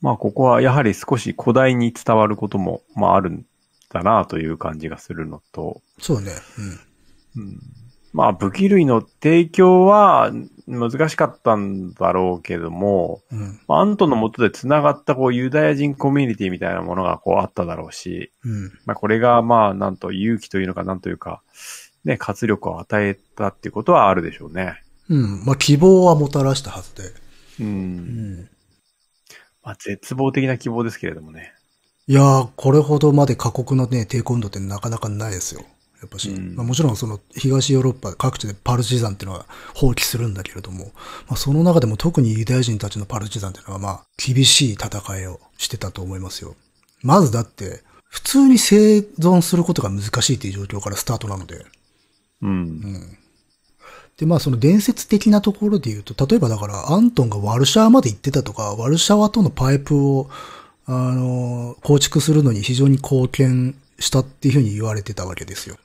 まあ、ここはやはり少し古代に伝わることも、まあ、あるんだなという感じがするのと。そうね。うん。うん、まあ、武器類の提供は難しかったんだろうけども、うん、アントのもとで繋がったこうユダヤ人コミュニティみたいなものがこうあっただろうし、うん、まあ、これがまあ、なんと勇気というのかなんというか、ね、活力を与えたっていうことはあるでしょうね。うん。まあ、希望はもたらしたはずで。うん。うん。まあ、絶望的な希望ですけれどもね。いやー、これほどまで過酷なね、抵抗運動ってなかなかないですよ。やっぱし、うん、まあ、もちろんその東ヨーロッパ各地でパルチザンっていうのは放棄するんだけれども、まあ、その中でも特にユダヤ人たちのパルチザンっていうのはまあ厳しい戦いをしてたと思いますよ。まずだって普通に生存することが難しいっていう状況からスタートなので。うん。うんで、まあその伝説的なところで言うと、例えばだからアントンがワルシャワまで行ってたとか、ワルシャワとのパイプを、あの、構築するのに非常に貢献したっていうふうに言われてたわけですよ。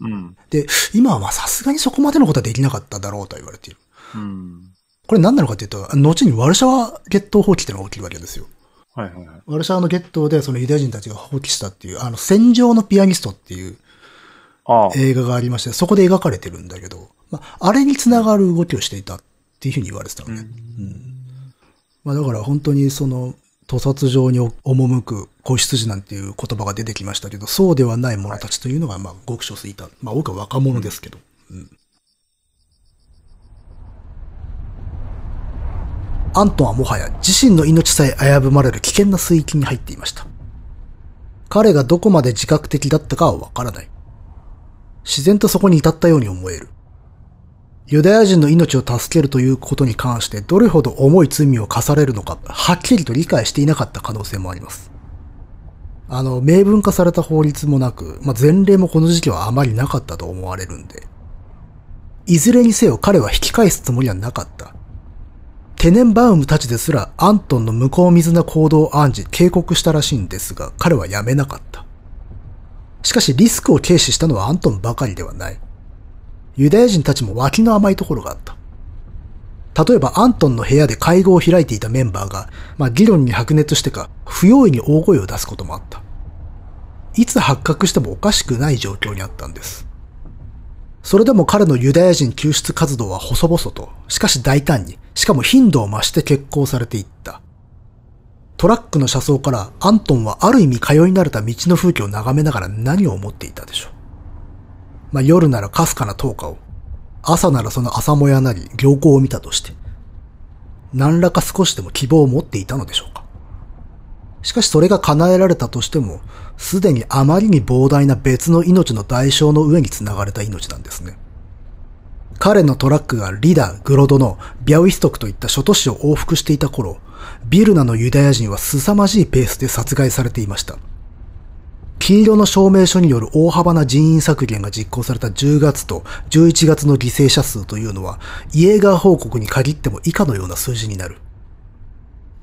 うん。で、今はまあさすがにそこまでのことはできなかっただろうと言われている。うん。これ何なのかっていうと、後にワルシャワゲット放棄っていうのが起きるわけですよ。はいはいはい。ワルシャワのゲットでそのユダヤ人たちが放棄したっていう、あの、戦場のピアニストっていう映画がありまして、そこで描かれてるんだけど、まあ、あれにつながる動きをしていたっていうふうに言われてたのね。うん。まあだから本当にその、屠殺場に赴く子羊なんていう言葉が出てきましたけど、そうではない者たちというのが、まあ、ごく少数いた。まあ、多くは若者ですけど。うん。アントンはもはや自身の命さえ危ぶまれる危険な水域に入っていました。彼がどこまで自覚的だったかはわからない。自然とそこに至ったように思える。ユダヤ人の命を助けるということに関してどれほど重い罪を課されるのか、はっきりと理解していなかった可能性もあります。あの、明文化された法律もなく、まあ、前例もこの時期はあまりなかったと思われるんで。いずれにせよ彼は引き返すつもりはなかった。テネンバウムたちですらアントンの向こう水な行動を暗示、警告したらしいんですが、彼はやめなかった。しかしリスクを軽視したのはアントンばかりではない。ユダヤ人たちも脇の甘いところがあった。例えばアントンの部屋で会合を開いていたメンバーが、まあ議論に白熱してか、不用意に大声を出すこともあった。いつ発覚してもおかしくない状況にあったんです。それでも彼のユダヤ人救出活動は細々と、しかし大胆に、しかも頻度を増して決行されていった。トラックの車窓からアントンはある意味通い慣れた道の風景を眺めながら何を思っていたでしょう。まあ、夜ならかすかな灯火を、朝ならその朝もやなり行幸を見たとして、何らか少しでも希望を持っていたのでしょうか。しかしそれが叶えられたとしても、すでにあまりに膨大な別の命の代償の上に繋がれた命なんですね。彼のトラックがリダ、グロドのビャウィストクといった諸都市を往復していた頃、ビルナのユダヤ人は凄まじいペースで殺害されていました。黄色の証明書による大幅な人員削減が実行された10月と11月の犠牲者数というのは、イエーガー報告に限っても以下のような数字になる。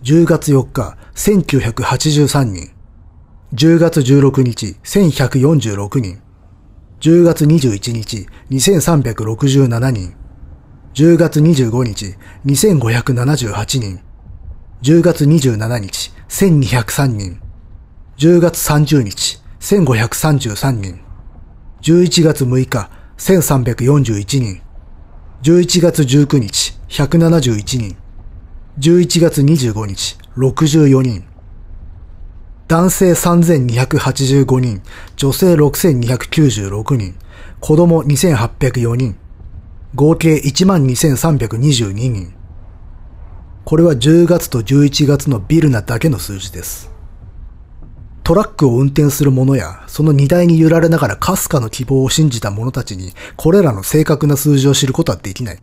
10月4日、1983人。10月16日、1146人。10月21日、2367人。10月25日、2578人。10月27日、1203人。10月30日、1533人。11月6日、1341人。11月19日、171人。11月25日、64人。男性3285人、女性6296人、子供2804人、合計12322人。これは10月と11月のビルナだけの数字です。トラックを運転する者や、その荷台に揺られながらかすかの希望を信じた者たちに、これらの正確な数字を知ることはできない。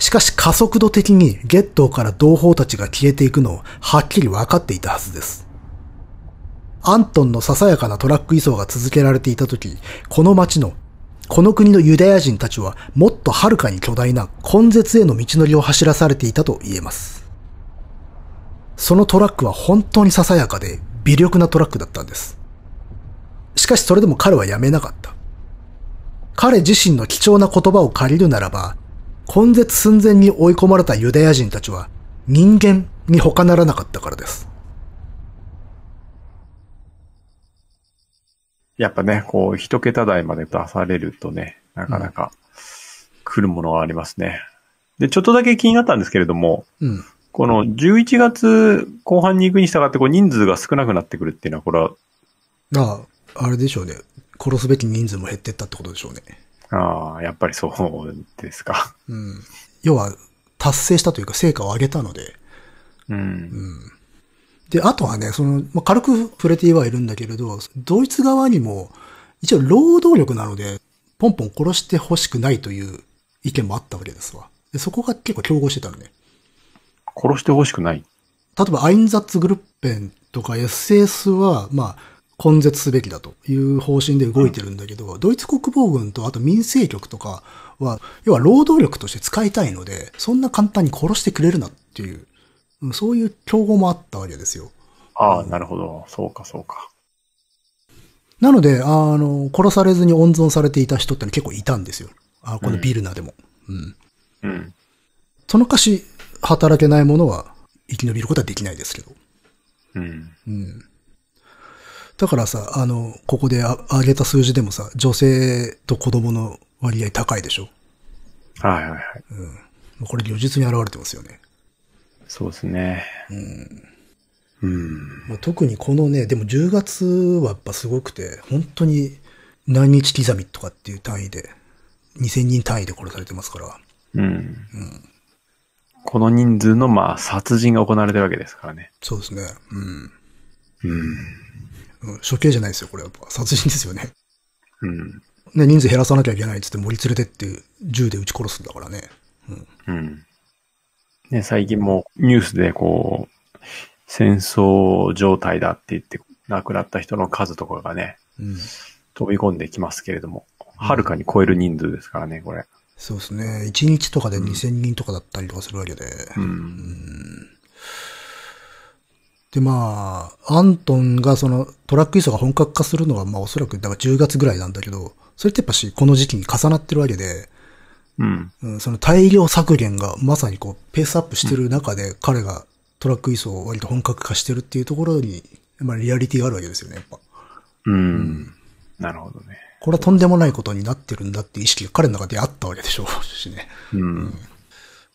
しかし加速度的にゲットーから同胞たちが消えていくのをはっきり分かっていたはずです。アントンのささやかなトラック移送が続けられていた時、この町の、この国のユダヤ人たちはもっとはるかに巨大な根絶への道のりを走らされていたと言えます。そのトラックは本当にささやかで微力なトラックだったんです。しかしそれでも彼はやめなかった。彼自身の貴重な言葉を借りるならば、根絶寸前に追い込まれたユダヤ人たちは人間に他ならなかったからです。やっぱね、こう、一桁台まで出されるとね、なかなか来るものがありますね。で、ちょっとだけ気になったんですけれども、うん。この11月後半に行くに従ってこう人数が少なくなってくるっていうのは、これは、ああ、あれでしょうね。殺すべき人数も減ってったってことでしょうね。ああ、やっぱりそうですか。うん。要は、達成したというか成果を上げたので。うん。で、あとはね、その、まあ、軽く触れてはいるんだけれど、ドイツ側にも、一応労働力なので、ポンポン殺してほしくないという意見もあったわけですわ。でそこが結構競合してたのね。殺してほしくない。例えば、アインザッツグルッペンとか SS は、まあ、根絶すべきだという方針で動いてるんだけど、ドイツ国防軍とあと民生局とかは、要は労働力として使いたいので、そんな簡単に殺してくれるなっていう、うんそういう競合もあったわけですよ。ああ、なるほど。そうか、そうか。なので、あの、殺されずに温存されていた人っての結構いたんですよ。あこのビルナでも。うん。うん。そのかし、働けない者は生き延びることはできないですけど。うん。うん。だからさ、あの、ここであ上げた数字でもさ、女性と子供の割合高いでしょ？はいはいはい。これ如実に現れてますよね。そうですね。うん。まあ、特にこのね、でも10月はやっぱすごくて、本当に何日刻みとかっていう単位で、2000人単位で殺されてますから。うん。この人数の、まあ、殺人が行われてるわけですからね。そうですね。うん。うん。うん処刑じゃないですよ、これは殺人ですよね。うん。ね、人数減らさなきゃいけないっつって森連れてって銃で撃ち殺すんだからね。うん。ね、最近もニュースでこう、戦争状態だって言って亡くなった人の数とかがね、うん。飛び込んできますけれども、はるかに超える人数ですからね、これ。そうですね。1日とかで2000人とかだったりとかするわけで。うん。で、まあ、アントンがそのトラック輸送が本格化するのは、まあおそらくだから10月ぐらいなんだけど、それってやっぱしこの時期に重なってるわけで、うん。うん、その大量削減がまさにこうペースアップしてる中で彼がトラック輸送を割と本格化してるっていうところに、まあリアリティがあるわけですよね、やっぱ。うん。なるほどね。これはとんでもないことになってるんだっていう意識が彼の中であったわけでしょうしね。うん。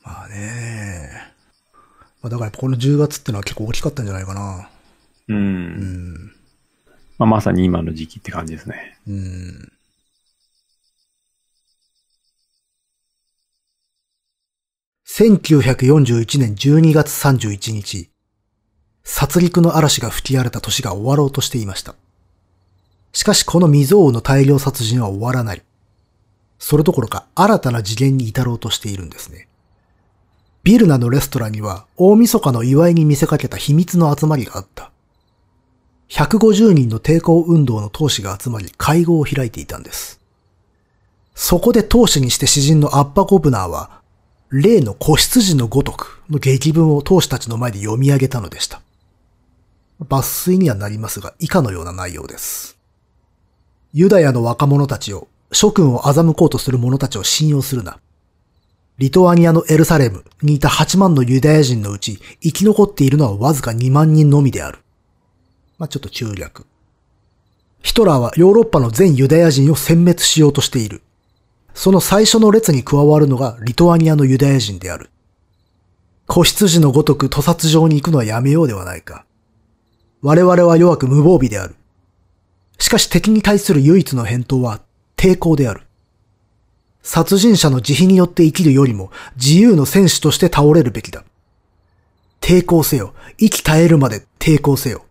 まあね。まあだからこの10月ってのは結構大きかったんじゃないかな。うん。まあ、まさに今の時期って感じですね。うん。1941年12月31日、殺戮の嵐が吹き荒れた年が終わろうとしていました。しかしこの未曾有の大量殺人は終わらない。それどころか新たな次元に至ろうとしているんですね。ビルナのレストランには大晦日の祝いに見せかけた秘密の集まりがあった。150人の抵抗運動の闘士が集まり会合を開いていたんです。そこで闘士にして詩人のアッパゴブナーは、例の子羊のごとくの劇文を闘士たちの前で読み上げたのでした。抜粋にはなりますが、以下のような内容です。ユダヤの若者たちを、諸君を欺こうとする者たちを信用するな。リトアニアのエルサレムにいた8万のユダヤ人のうち、生き残っているのはわずか2万人のみである。まあ、ちょっと中略。ヒトラーはヨーロッパの全ユダヤ人を殲滅しようとしている。その最初の列に加わるのがリトアニアのユダヤ人である。子羊のごとく屠殺場に行くのはやめようではないか。我々は弱く無防備である。しかし敵に対する唯一の返答は抵抗である。殺人者の慈悲によって生きるよりも自由の戦士として倒れるべきだ。抵抗せよ。息絶えるまで抵抗せよ。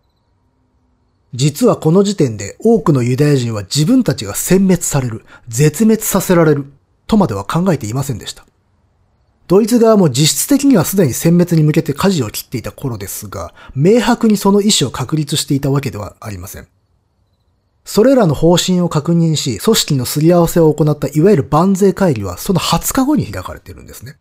実はこの時点で多くのユダヤ人は自分たちが殲滅される、絶滅させられる、とまでは考えていませんでした。ドイツ側も実質的にはすでに殲滅に向けて舵を切っていた頃ですが、明白にその意思を確立していたわけではありません。それらの方針を確認し、組織のすり合わせを行ったいわゆる万税会議はその20日後に開かれているんですね。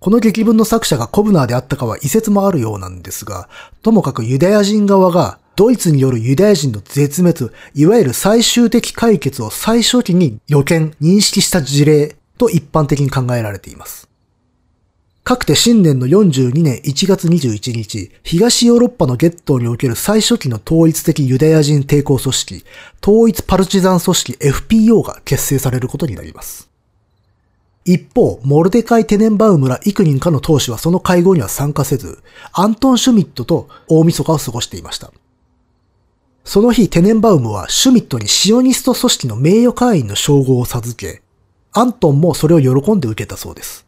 この劇文の作者がコブナーであったかは異説もあるようなんですが、ともかくユダヤ人側がドイツによるユダヤ人の絶滅、いわゆる最終的解決を最初期に予見、認識した事例と一般的に考えられています。かくて新年の42年1月21日、東ヨーロッパのゲットーにおける最初期の統一的ユダヤ人抵抗組織、統一パルチザン組織 FPO が結成されることになります。一方、モルデカイ・テネンバウムら幾人かの当主はその会合には参加せず、アントン・シュミットと大晦日を過ごしていました。その日、テネンバウムはシュミットにシオニスト組織の名誉会員の称号を授け、アントンもそれを喜んで受けたそうです。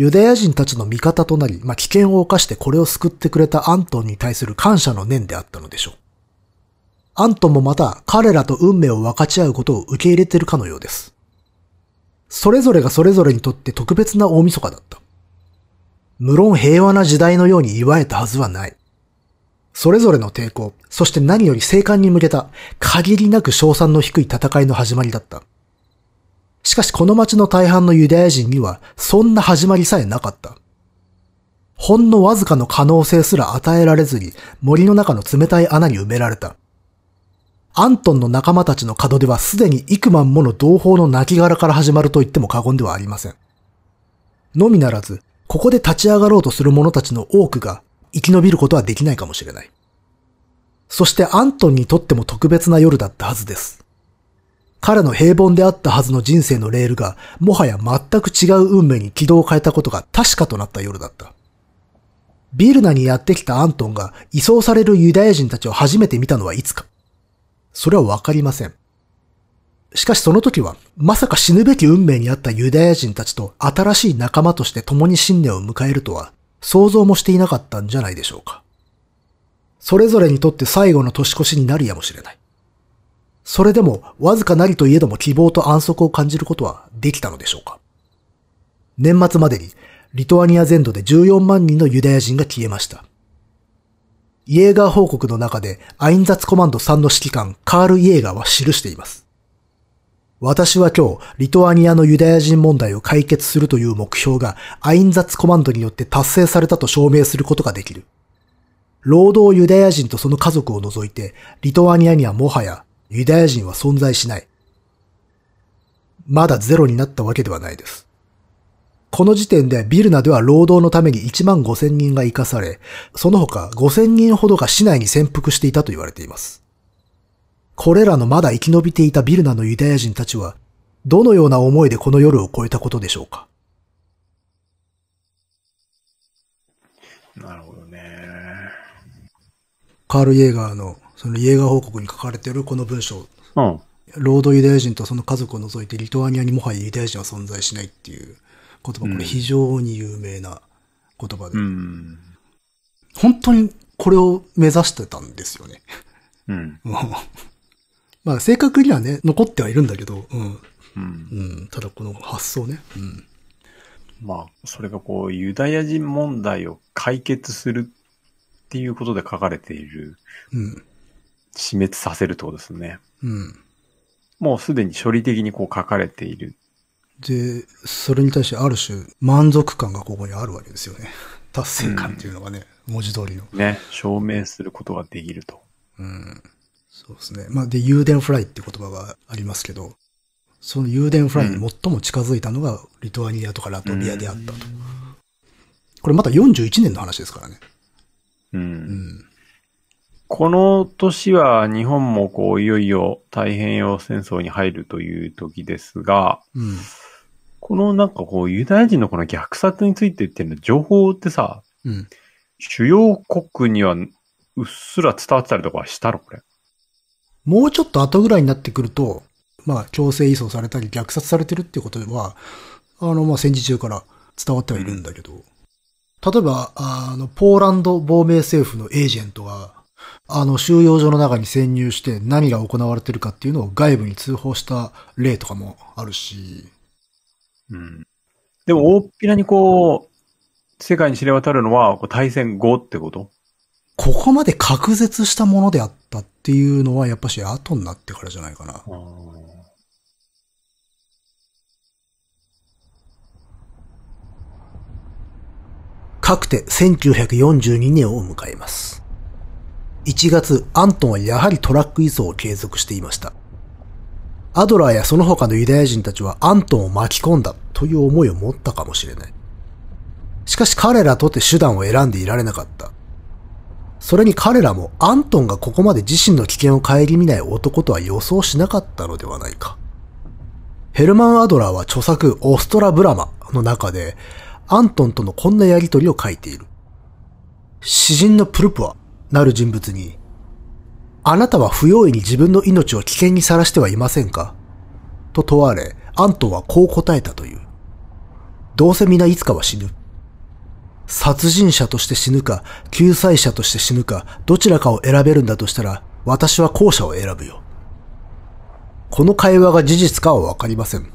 ユダヤ人たちの味方となり、まあ、危険を冒してこれを救ってくれたアントンに対する感謝の念であったのでしょう。アントンもまた彼らと運命を分かち合うことを受け入れているかのようです。それぞれがそれぞれにとって特別な大晦日だった。無論平和な時代のように祝えたはずはない。それぞれの抵抗、そして何より生還に向けた限りなく賞賛の低い戦いの始まりだった。しかしこの町の大半のユダヤ人にはそんな始まりさえなかった。ほんのわずかの可能性すら与えられずに森の中の冷たい穴に埋められた。アントンの仲間たちの門出はすでに幾万もの同胞の亡骸から始まると言っても過言ではありません。のみならず、ここで立ち上がろうとする者たちの多くが生き延びることはできないかもしれない。そしてアントンにとっても特別な夜だったはずです。彼の平凡であったはずの人生のレールが、もはや全く違う運命に軌道を変えたことが確かとなった夜だった。ビルナにやってきたアントンが移送されるユダヤ人たちを初めて見たのはいつか。それはわかりません。しかしその時は、まさか死ぬべき運命にあったユダヤ人たちと新しい仲間として共に新年を迎えるとは、想像もしていなかったんじゃないでしょうか。それぞれにとって最後の年越しになるやもしれない。それでも、わずかなりといえども希望と安息を感じることはできたのでしょうか？年末までに、リトアニア全土で14万人のユダヤ人が消えました。イエーガー報告の中で、アインザツコマンド3の指揮官、カール・イエーガーは記しています。私は今日、リトアニアのユダヤ人問題を解決するという目標が、アインザツコマンドによって達成されたと証明することができる。労働ユダヤ人とその家族を除いて、リトアニアにはもはや、ユダヤ人は存在しない。まだゼロになったわけではないです。この時点でビルナでは労働のために1万5千人が生かされ、その他5千人ほどが市内に潜伏していたと言われています。これらのまだ生き延びていたビルナのユダヤ人たちは、どのような思いでこの夜を越えたことでしょうか？なるほどね。カール・イエーガーの、そのイエーガー報告に書かれているこの文章。うん。労働ユダヤ人とその家族を除いてリトアニアにもはやユダヤ人は存在しないっていう言葉、これ非常に有名な言葉で。うん、本当にこれを目指してたんですよね。うん。まあ正確にはね、残ってはいるんだけど、うん。うん。うん、ただこの発想ね。うん。まあ、それがこう、ユダヤ人問題を解決するっていうことで書かれている。うん。死滅させるってことですね。うん。もうすでに処理的にこう書かれているで、それに対してある種満足感がここにあるわけですよね。達成感っていうのがね、うん、文字通りの。ね、証明することができると。うん。そうですね。まあ、で、 Judenfrei って言葉がありますけど、その Judenfrei に最も近づいたのがリトアニアとかラトビアであったと。うん、これまた41年の話ですからね。うん。うんこの年は日本もこういよいよ太平洋戦争に入るという時ですが、うん、このなんかこう、ユダヤ人のこの虐殺についてっていうの情報ってさ、うん、主要国にはうっすら伝わってたりとかしたろ、これ。もうちょっと後ぐらいになってくると、まあ、強制移送されたり虐殺されてるっていうことでは、あの、まあ、戦時中から伝わってはいるんだけど、例えば、あの、ポーランド亡命政府のエージェントが、あの、収容所の中に潜入して何が行われてるかっていうのを外部に通報した例とかもあるし、うん。でも、大っぴらにこう、世界に知れ渡るのは、対戦後ってこと？ここまで隔絶したものであったっていうのはやっぱし後になってからじゃないかな。かくて1942年を迎えます。1月、アントンはやはりトラック移送を継続していました。アドラーやその他のユダヤ人たちはアントンを巻き込んだという思いを持ったかもしれない。しかし彼らとて手段を選んでいられなかった。それに彼らもアントンがここまで自身の危険を顧みない男とは予想しなかったのではないか。ヘルマン・アドラーは著作オストラ・ブラマの中でアントンとのこんなやりとりを書いている。詩人のプルプアなる人物に、あなたは不用意に自分の命を危険にさらしてはいませんか？と問われ、アントはこう答えたという。どうせ皆いつかは死ぬ。殺人者として死ぬか、救済者として死ぬか、どちらかを選べるんだとしたら、私は後者を選ぶよ。この会話が事実かはわかりません。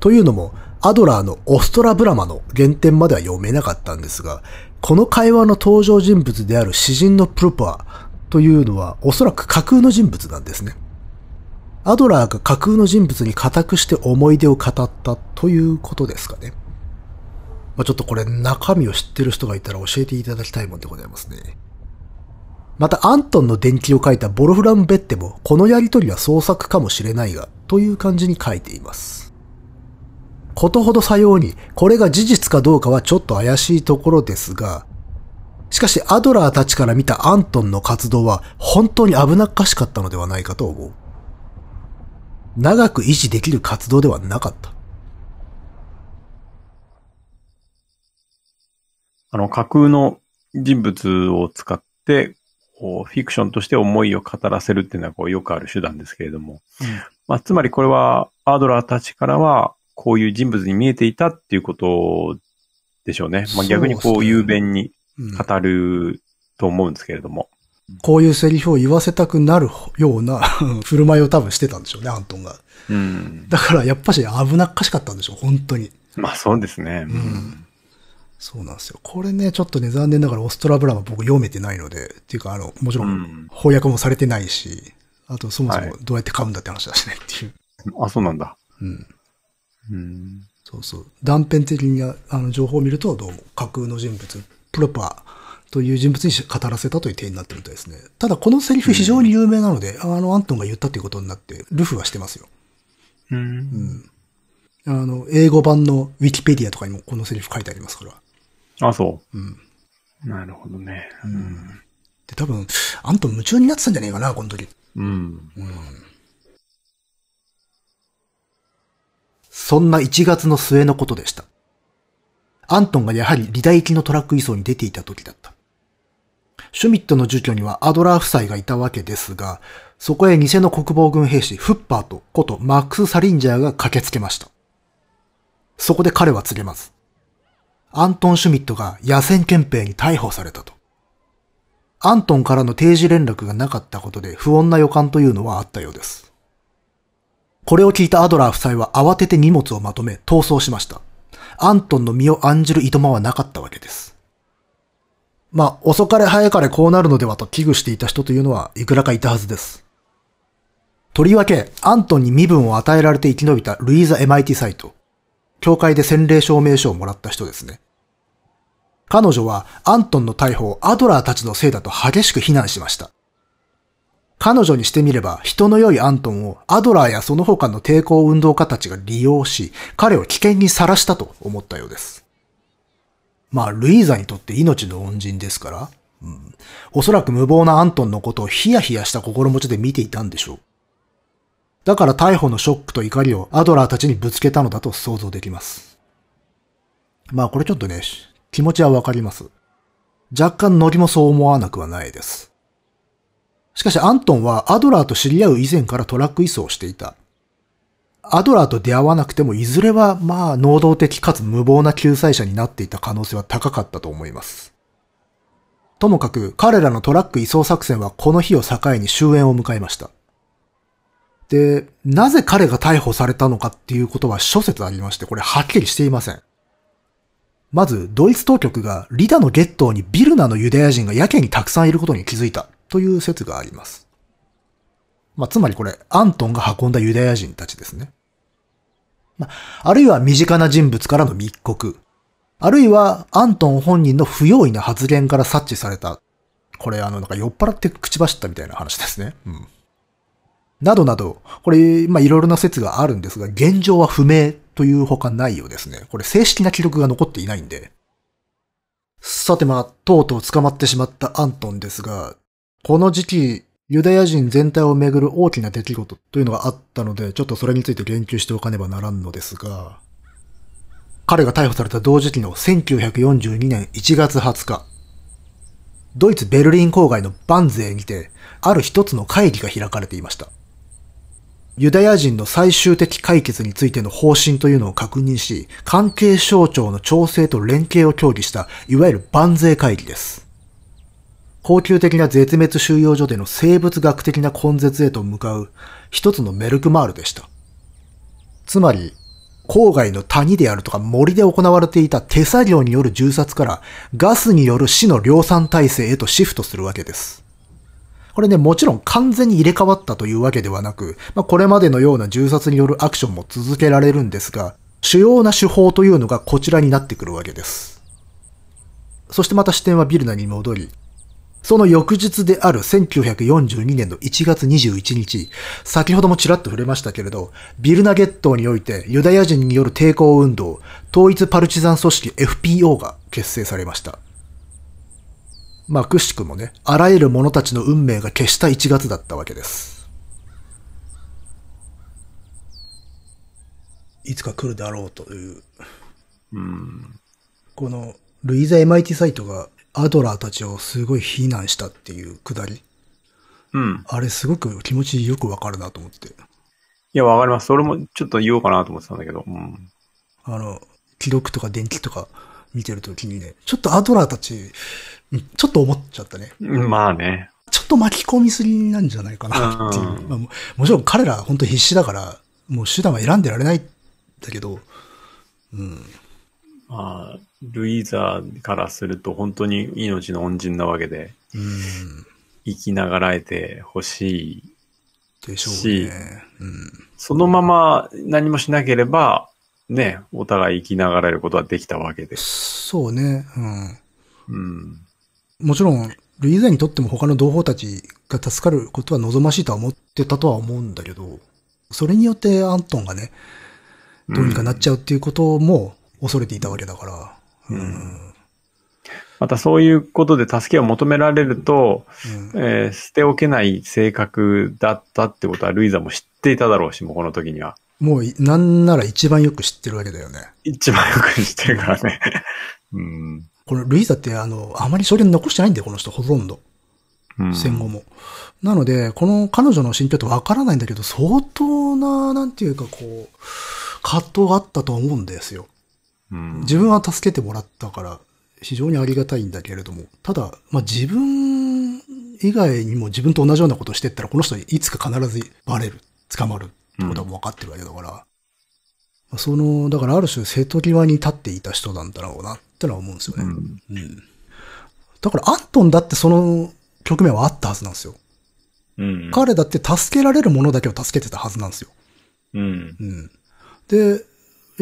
というのも、アドラーのオストラブラマの原点までは読めなかったんですが、この会話の登場人物である詩人のプロパーというのはおそらく架空の人物なんですね。アドラーが架空の人物に固くして思い出を語ったということですかね。まあ、ちょっとこれ中身を知ってる人がいたら教えていただきたいもんでございますね。またアントンの伝記を書いたボルフラム・ベッテもこのやりとりは創作かもしれないがという感じに書いています。ことほどさようにこれが事実かどうかはちょっと怪しいところですが、しかしアドラーたちから見たアントンの活動は本当に危なっかしかったのではないかと思う。長く維持できる活動ではなかった。あの、架空の人物を使って、こうフィクションとして思いを語らせるっていうのはこうよくある手段ですけれども、まあ、つまりこれはアドラーたちからはこういう人物に見えていたっていうことでしょうね。まあ、逆にこう雄弁にうん語ると思うんですけれども。こういうセリフを言わせたくなるような 振る舞いを多分してたんでしょうね、アントンが。うん。だからやっぱし危なっかしかったんでしょう、本当に。まあそうですね。うん。そうなんですよ。これね、ちょっとね、残念ながらオストラブラマ僕読めてないので、っていうか、あの、もちろうんん翻訳もされてないし、あとそもそはいもどうやって買うんだって話だしねっていう。あ、そうなんだ。うん。うん。そうそう。断片的にあの情報を見ると、どうも架空の人物、プロパーという人物に語らせたという点になってるみたいですね。ただこのセリフ非常に有名なので、あの、アントンが言ったということになって、ルフはしてますよ。うん。あの、英語版のウィキペディアとかにもこのセリフ書いてありますから。あ、そう。うん。なるほどね。で、多分、アントン夢中になってたんじゃねえかな、この時。うん。そんな1月の末のことでした。アントンがやはり離大機のトラック移送に出ていた時だった。シュミットの住居にはアドラー夫妻がいたわけですが、そこへ偽の国防軍兵士フッパーとことマックス・サリンジャーが駆けつけました。そこで彼は告げます。アントン・シュミットが野戦憲兵に逮捕されたと。アントンからの定時連絡がなかったことで不穏な予感というのはあったようです。これを聞いたアドラー夫妻は慌てて荷物をまとめ逃走しました。アントンの身を案じるいとまはなかったわけです。まあ、遅かれ早かれこうなるのではと危惧していた人というのはいくらかいたはずです。とりわけ、アントンに身分を与えられて生き延びたルイーザ・エマイティサイト。教会で洗礼証明書をもらった人ですね。彼女はアントンの逮捕をアドラーたちのせいだと激しく非難しました。彼女にしてみれば人の良いアントンをアドラーやその他の抵抗運動家たちが利用し、彼を危険にさらしたと思ったようです。まあ、ルイーザにとって命の恩人ですから、うん、おそらく無謀なアントンのことをヒヤヒヤした心持ちで見ていたんでしょう。だから逮捕のショックと怒りをアドラーたちにぶつけたのだと想像できます。まあこれちょっとね、気持ちはわかります。若干ノリもそう思わなくはないです。しかしアントンはアドラーと知り合う以前からトラック移送をしていた。アドラーと出会わなくてもいずれはまあ能動的かつ無謀な救済者になっていた可能性は高かったと思います。ともかく彼らのトラック移送作戦はこの日を境に終焉を迎えました。で、なぜ彼が逮捕されたのかっていうことは諸説ありまして、これはっきりしていません。まず、ドイツ当局がリダのゲットーにビルナのユダヤ人がやけにたくさんいることに気づいたという説があります。まあ、つまりこれ、アントンが運んだユダヤ人たちですね。まあ、あるいは身近な人物からの密告。あるいは、アントン本人の不用意な発言から察知された。これ、あの、なんか酔っ払って口走ったみたいな話ですね。うん。などなど、これ、まあ、いろいろな説があるんですが、現状は不明というほかないようですね。これ、正式な記録が残っていないんで。さてまあ、とうとう捕まってしまったアントンですが、この時期、ユダヤ人全体をめぐる大きな出来事というのがあったので、ちょっとそれについて言及しておかねばならんのですが、彼が逮捕された同時期の1942年1月20日、ドイツ・ベルリン郊外のバンゼーにて、ある一つの会議が開かれていました。ユダヤ人の最終的解決についての方針というのを確認し、関係省庁の調整と連携を協議した、いわゆる万税会議です。高級的な絶滅収容所での生物学的な根絶へと向かう一つのメルクマールでした。つまり、郊外の谷であるとか森で行われていた手作業による銃殺からガスによる死の量産体制へとシフトするわけです。これね、もちろん完全に入れ替わったというわけではなく、まあ、これまでのような銃殺によるアクションも続けられるんですが、主要な手法というのがこちらになってくるわけです。そしてまた視点はビルナに戻り、その翌日である1942年の1月21日、先ほどもちらっと触れましたけれど、ビルナゲットにおいてユダヤ人による抵抗運動、統一パルチザン組織 FPO が結成されました。まあ、くしくもね、あらゆる者たちの運命が消した1月だったわけです。いつか来るだろうという。うん。この、ルイザ MIT サイトがアドラーたちをすごい非難したっていうくだり。うん。あれすごく気持ちよくわかるなと思って。いや、わかります。それもちょっと言おうかなと思ってたんだけど。うん。あの、記録とか電気とか見てるときにね、ちょっとアドラーたち、ちょっと思っちゃったね。まあね。ちょっと巻き込みすぎなんじゃないかなっていう。まあ、もちろん彼ら本当必死だから、もう手段は選んでられないんだけど、うん。まあ、ルイーザからすると本当に命の恩人なわけで、うん、生きながらえてほしいでしょうね。うん、そのまま何もしなければ、ね、お互い生きながらえることはできたわけです。そうね。うん。うん。もちろん、ルイーザにとっても他の同胞たちが助かることは望ましいとは思ってたとは思うんだけど、それによってアントンがね、どうにかなっちゃうっていうことも恐れていたわけだから。うん。またそういうことで助けを求められると、うん、えー、捨ておけない性格だったってことはルイザも知っていただろうし、もうこの時には。もう、なんなら一番よく知ってるわけだよね。一番よく知ってるからね。うん。このルイザってあの、あまり証言残してないんだよ、この人、ほとんど。うん、戦後も。なので、この彼女の心境ってわからないんだけど、相当な、なんていうかこう、葛藤があったと思うんですよ。自分は助けてもらったから、非常にありがたいんだけれども、ただ、まあ、自分以外にも自分と同じようなことをしてったら、この人いつか必ずバレる、捕まるってことは分かってるわけだから、うん、その、だからある種瀬戸際に立っていた人なんだろうなってのは思うんですよね。うん、うん、だからアントンだってその局面はあったはずなんですよ。うん、彼だって助けられるものだけを助けてたはずなんですよ。うん。うん。で、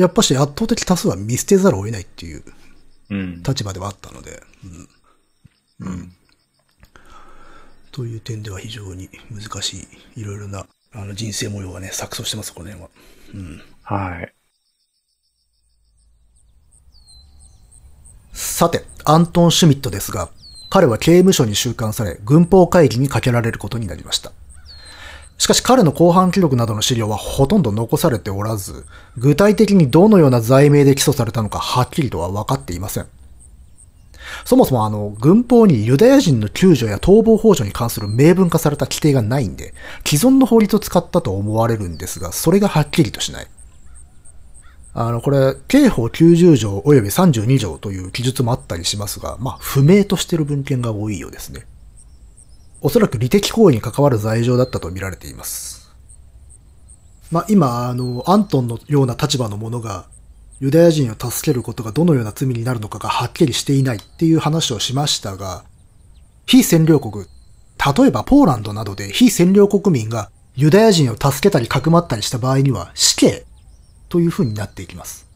やっぱし圧倒的多数は見捨てざるを得ないっていう立場ではあったので、うん。うん。という点では非常に難しい、いろいろなあの人生模様がね、錯綜してます、この辺は。うん。はい。さて、アントン・シュミットですが、彼は刑務所に収監され、軍法会議にかけられることになりました。しかし彼の後半記録などの資料はほとんど残されておらず、具体的にどのような罪名で起訴されたのかはっきりとは分かっていません。そもそもあの、軍法にユダヤ人の救助や逃亡幇助に関する明文化された規定がないんで、既存の法律を使ったと思われるんですが、それがはっきりとしない。あの、これ、刑法90条及び32条という記述もあったりしますが、まあ、不明としてる文献が多いようですね。おそらく利的行為に関わる罪状だったと見られています。まあ、今、あの、アントンのような立場の者が、ユダヤ人を助けることがどのような罪になるのかがはっきりしていないっていう話をしましたが、非占領国、例えばポーランドなどで非占領国民がユダヤ人を助けたりかくまったりした場合には死刑という風になっていきます。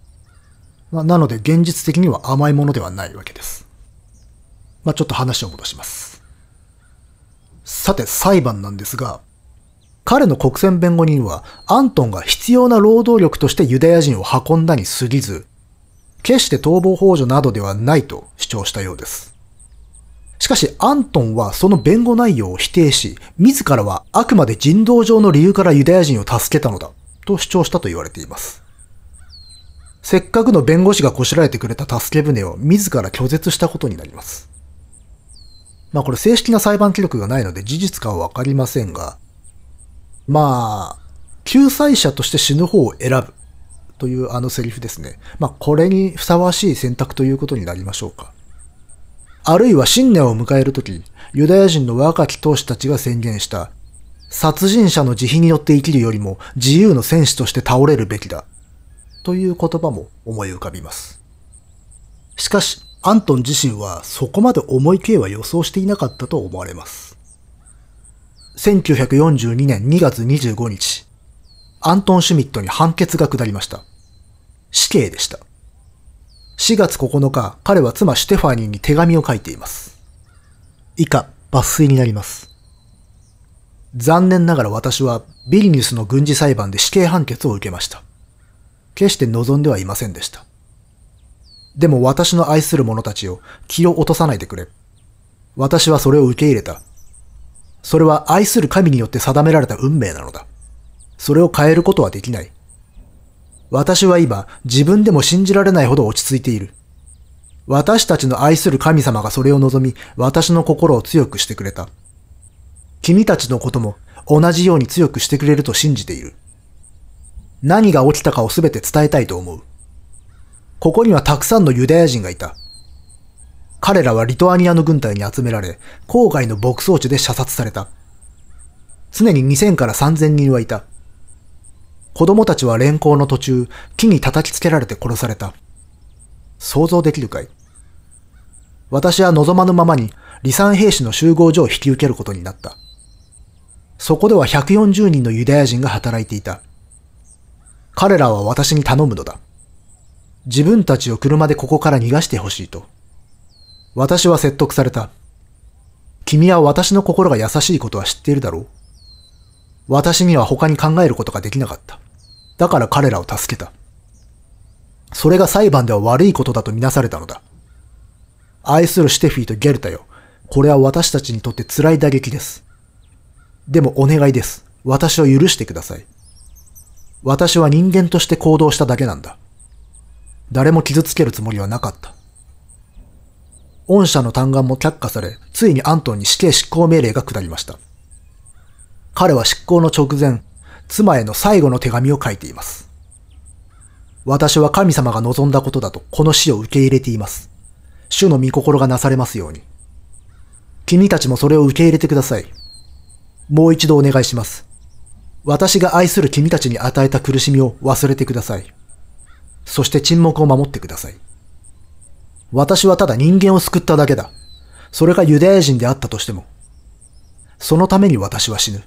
まあ、なので現実的には甘いものではないわけです。まあ、ちょっと話を戻します。さて裁判なんですが、彼の国選弁護人は、アントンが必要な労働力としてユダヤ人を運んだに過ぎず、決して逃亡幇助などではないと主張したようです。しかし、アントンはその弁護内容を否定し、自らはあくまで人道上の理由からユダヤ人を助けたのだ、と主張したと言われています。せっかくの弁護士がこしらえてくれた助け舟を自ら拒絶したことになります。まあこれ正式な裁判記録がないので事実かはわかりませんが、まあ、救済者として死ぬ方を選ぶというあのセリフですね。まあ、これにふさわしい選択ということになりましょうか。あるいは新年を迎えるとき、ユダヤ人の若き当主たちが宣言した、殺人者の慈悲によって生きるよりも自由の戦士として倒れるべきだ。という言葉も思い浮かびます。しかし、アントン自身はそこまで重い刑は予想していなかったと思われます。1942年2月25日、アントン・シュミットに判決が下りました。死刑でした。4月9日、彼は妻シュテファニーに手紙を書いています。以下、抜粋になります。残念ながら私はビリニュスの軍事裁判で死刑判決を受けました。決して望んではいませんでした。でも私の愛する者たちを気を落とさないでくれ。私はそれを受け入れた。それは愛する神によって定められた運命なのだ。それを変えることはできない。私は今、自分でも信じられないほど落ち着いている。私たちの愛する神様がそれを望み、私の心を強くしてくれた。君たちのことも同じように強くしてくれると信じている。何が起きたかをすべて伝えたいと思う。ここにはたくさんのユダヤ人がいた。彼らはリトアニアの軍隊に集められ、郊外の牧草地で射殺された。常に2000から3000人はいた。子供たちは連行の途中、木に叩きつけられて殺された。想像できるかい？私は望まぬままに離散兵士の集合所を引き受けることになった。そこでは140人のユダヤ人が働いていた。彼らは私に頼むのだ。自分たちを車でここから逃がしてほしいと。私は説得された。君は私の心が優しいことは知っているだろう私には他に考えることができなかった。だから彼らを助けた。それが裁判では悪いことだとみなされたのだ。愛するシテフィとゲルタよ。これは私たちにとって辛い打撃です。でもお願いです。私を許してください。私は人間として行動しただけなんだ。誰も傷つけるつもりはなかった。御社の嘆願も却下され、ついにアントンに死刑執行命令が下りました。彼は執行の直前、妻への最後の手紙を書いています。私は神様が望んだことだとこの死を受け入れています。主の御心がなされますように。君たちもそれを受け入れてください。もう一度お願いします。私が愛する君たちに与えた苦しみを忘れてください。そして沈黙を守ってください。私はただ人間を救っただけだ。それがユダヤ人であったとしても。そのために私は死ぬ。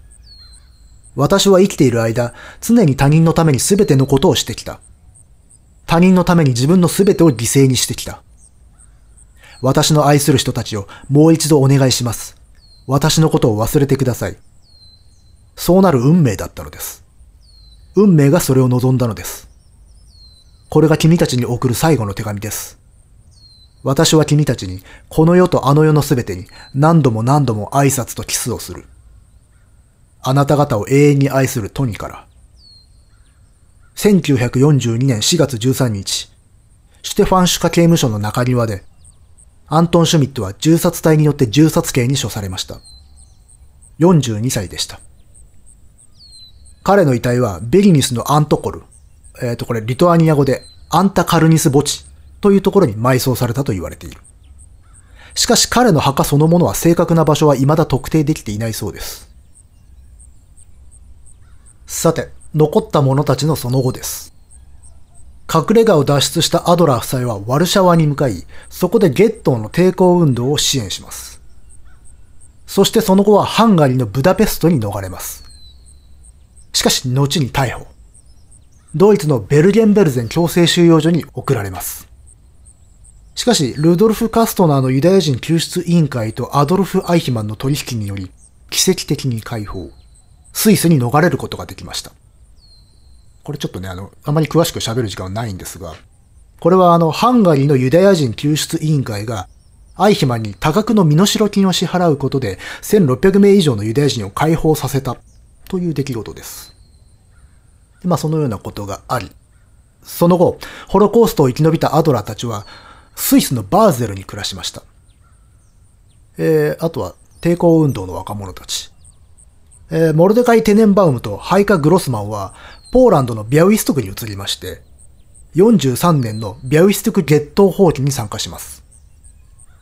私は生きている間、常に他人のために全てのことをしてきた。他人のために自分の全てを犠牲にしてきた。私の愛する人たちをもう一度お願いします。私のことを忘れてください。そうなる運命だったのです。運命がそれを望んだのです。これが君たちに送る最後の手紙です。私は君たちに、この世とあの世のすべてに何度も何度も挨拶とキスをする。あなた方を永遠に愛するトニから。1942年4月13日、シュテファンシュカ刑務所の中庭で、アントン・シュミットは銃殺隊によって銃殺刑に処されました。42歳でした。彼の遺体はベリニスのアントコル、えっ、ー、とこれリトアニア語でアンタカルニス墓地というところに埋葬されたと言われている。しかし彼の墓そのものは正確な場所は未だ特定できていないそうです。さて、残った者たちのその後です。隠れ家を脱出したアドラー夫妻はワルシャワに向かい、そこでゲットーの抵抗運動を支援します。そしてその後はハンガリーのブダペストに逃れます。しかし、後に逮捕。ドイツのベルゲンベルゼン強制収容所に送られます。しかし、ルドルフ・カストナーのユダヤ人救出委員会とアドルフ・アイヒマンの取引により、奇跡的に解放。スイスに逃れることができました。これちょっとね、あの、あまり詳しく喋る時間はないんですが、これはあの、ハンガリーのユダヤ人救出委員会が、アイヒマンに多額の身代金を支払うことで、1600名以上のユダヤ人を解放させたという出来事です。まあそのようなことがあり、その後、ホロコーストを生き延びたアドラーたちは、スイスのバーゼルに暮らしました。えー、あとは抵抗運動の若者たち。えー、モルデカイ・テネンバウムとハイカ・グロスマンは、ポーランドのビャウイストクに移りまして、43年のビャウイストク月頭放棄に参加します。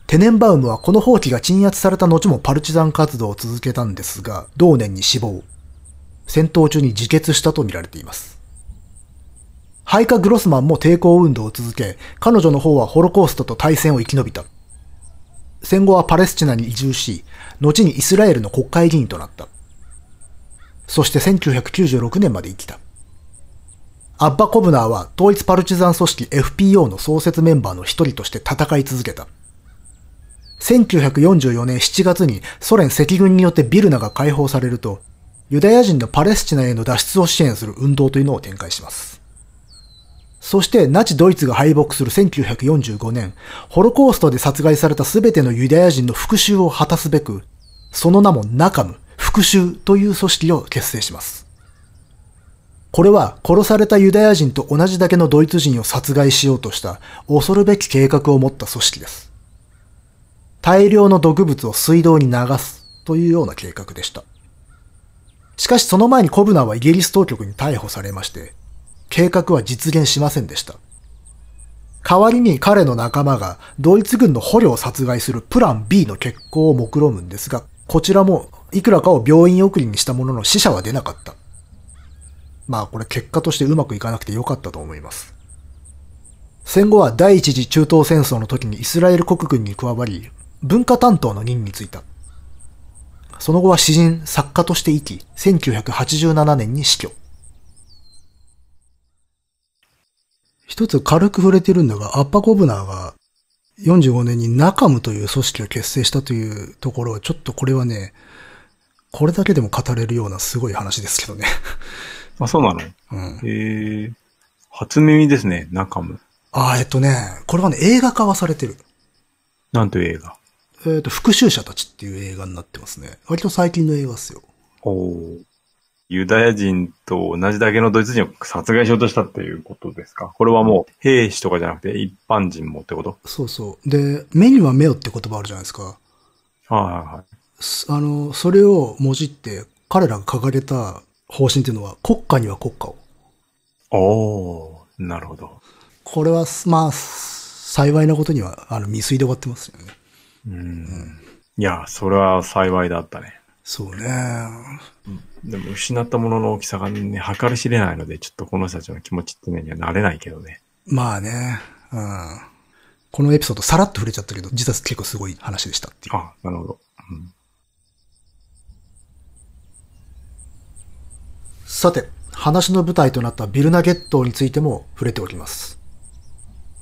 テネンバウムはこの放棄が鎮圧された後もパルチザン活動を続けたんですが、同年に死亡。戦闘中に自決したとみられています。ハイカ・グロスマンも抵抗運動を続け、彼女の方はホロコーストと対戦を生き延びた。戦後はパレスチナに移住し、後にイスラエルの国会議員となった。そして1996年まで生きた。アッバ・コブナーは統一パルチザン組織 FPO の創設メンバーの一人として戦い続けた。1944年7月にソ連赤軍によってビルナが解放されると、ユダヤ人のパレスチナへの脱出を支援する運動というのを展開します。そしてナチドイツが敗北する1945年、ホロコーストで殺害された全てのユダヤ人の復讐を果たすべく、その名もナカム、復讐という組織を結成します。これは殺されたユダヤ人と同じだけのドイツ人を殺害しようとした恐るべき計画を持った組織です。大量の毒物を水道に流すというような計画でした。しかしその前にコブナーはイギリス当局に逮捕されまして、計画は実現しませんでした。代わりに彼の仲間がドイツ軍の捕虜を殺害するプラン B の決行を目論むんですが、こちらもいくらかを病院送りにしたものの死者は出なかった。まあこれ結果としてうまくいかなくてよかったと思います。戦後は第一次中東戦争の時にイスラエル国軍に加わり、文化担当の任に就いた。その後は詩人、作家として生き、1987年に死去。一つ軽く触れてるんだが、アッパコブナーが45年にナカムという組織を結成したというところは、ちょっとこれはね、これだけでも語れるようなすごい話ですけどね。あ、そうなの？うん。へえ。初耳ですね、ナカム。あ、えっとね、これはね、映画化はされてる。なんという映画？えっ、と、復讐者たちっていう映画になってますね。割と最近の映画っすよ。おユダヤ人と同じだけのドイツ人を殺害しようとしたっていうことですか？これはもう兵士とかじゃなくて一般人もってこと？そうそう。で、目には目をって言葉あるじゃないですか。はいはいはい。あの、それをもじって彼らが掲げた方針っていうのは国家には国家を。おー、なるほど。これは、まあ、幸いなことには、あの、未遂で終わってますよね。うん。うん、いや、それは幸いだったね。そうね。でも失ったものの大きさがね、計り知れないので、ちょっとこの人たちの気持ちってね、にはなれないけどね。まあね。うん。このエピソードさらっと触れちゃったけど、実は結構すごい話でしたっていう。あ、なるほど。うんさて、話の舞台となったビルナゲットーについても触れておきます。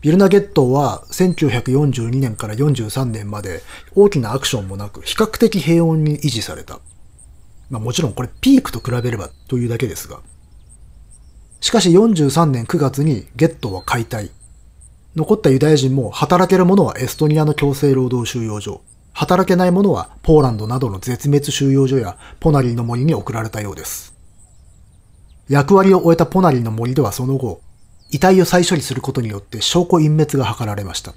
ビルナゲットは1942年から43年まで大きなアクションもなく比較的平穏に維持された。まあもちろんこれピークと比べればというだけですが。しかし43年9月にゲットは解体。残ったユダヤ人も働ける者はエストニアの強制労働収容所、働けない者はポーランドなどの絶滅収容所やポナリーの森に送られたようです。役割を終えたポナリーの森ではその後、遺体を再処理することによって証拠隠滅が図られました。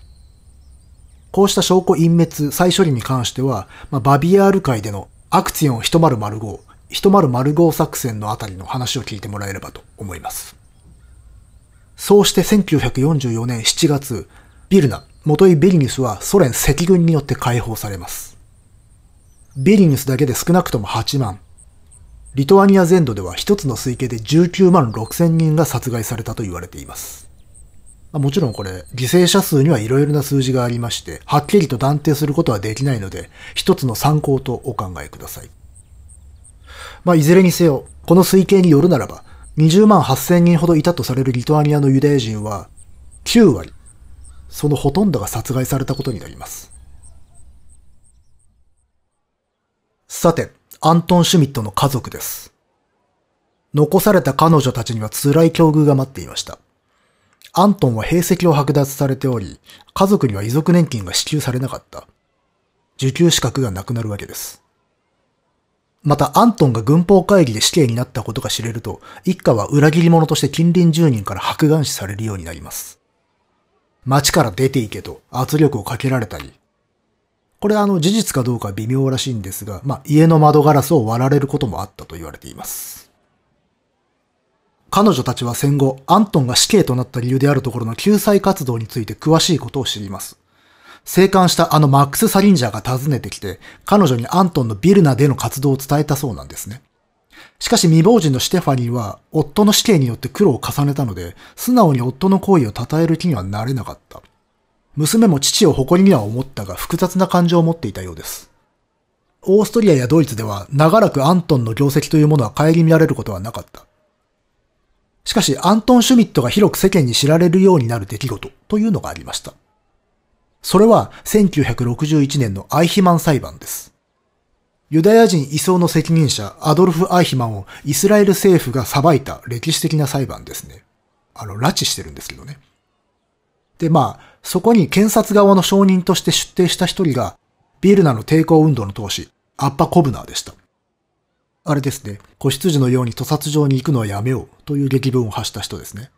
こうした証拠隠滅、再処理に関しては、まあ、バビアール界でのアクツィオン1005、1005作戦のあたりの話を聞いてもらえればと思います。そうして1944年7月、ビルナ、元井ベリニュスはソ連赤軍によって解放されます。ベリニュスだけで少なくとも8万、リトアニア全土では一つの推計で19万6千人が殺害されたと言われています。もちろんこれ、犠牲者数には色々な数字がありまして、はっきりと断定することはできないので、一つの参考とお考えください。まあ、いずれにせよ、この推計によるならば、20万8000人ほどいたとされるリトアニアのユダヤ人は、9割、そのほとんどが殺害されたことになります。さて、アントン・シュミットの家族です。残された彼女たちには辛い境遇が待っていました。アントンは兵籍を剥奪されており、家族には遺族年金が支給されなかった。受給資格がなくなるわけです。また、アントンが軍法会議で死刑になったことが知れると、一家は裏切り者として近隣住人から白眼視されるようになります。町から出て行けと圧力をかけられたり、これはあの事実かどうか微妙らしいんですが、まあ、家の窓ガラスを割られることもあったと言われています。彼女たちは戦後、アントンが死刑となった理由であるところの救済活動について詳しいことを知ります。生還したあのマックス・サリンジャーが訪ねてきて、彼女にアントンのビルナでの活動を伝えたそうなんですね。しかし未亡人のシテファニーは、夫の死刑によって苦労を重ねたので、素直に夫の行為を称える気にはなれなかった。娘も父を誇りには思ったが複雑な感情を持っていたようです。オーストリアやドイツでは長らくアントンの業績というものは顧みられることはなかった。しかし、アントン・シュミットが広く世間に知られるようになる出来事というのがありました。それは1961年のアイヒマン裁判です。ユダヤ人移送の責任者アドルフ・アイヒマンをイスラエル政府が裁いた歴史的な裁判ですね。あの、拉致してるんですけどね。で、まあ、そこに検察側の証人として出廷した一人が、ビルナの抵抗運動の闘士、アッパ・コブナーでした。あれですね、子羊のように屠殺場に行くのはやめようという激文を発した人ですね。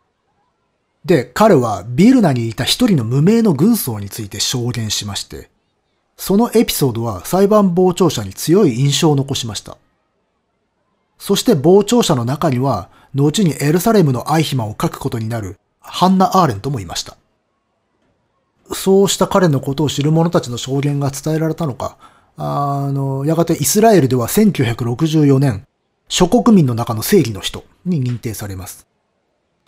で、彼はビルナにいた一人の無名の軍曹について証言しまして、そのエピソードは裁判傍聴者に強い印象を残しました。そして傍聴者の中には、後にエルサレムのアイヒマンを書くことになるハンナ・アーレントもいました。そうした彼のことを知る者たちの証言が伝えられたのか、あの、やがてイスラエルでは1964年、諸国民の中の正義の人に認定されます。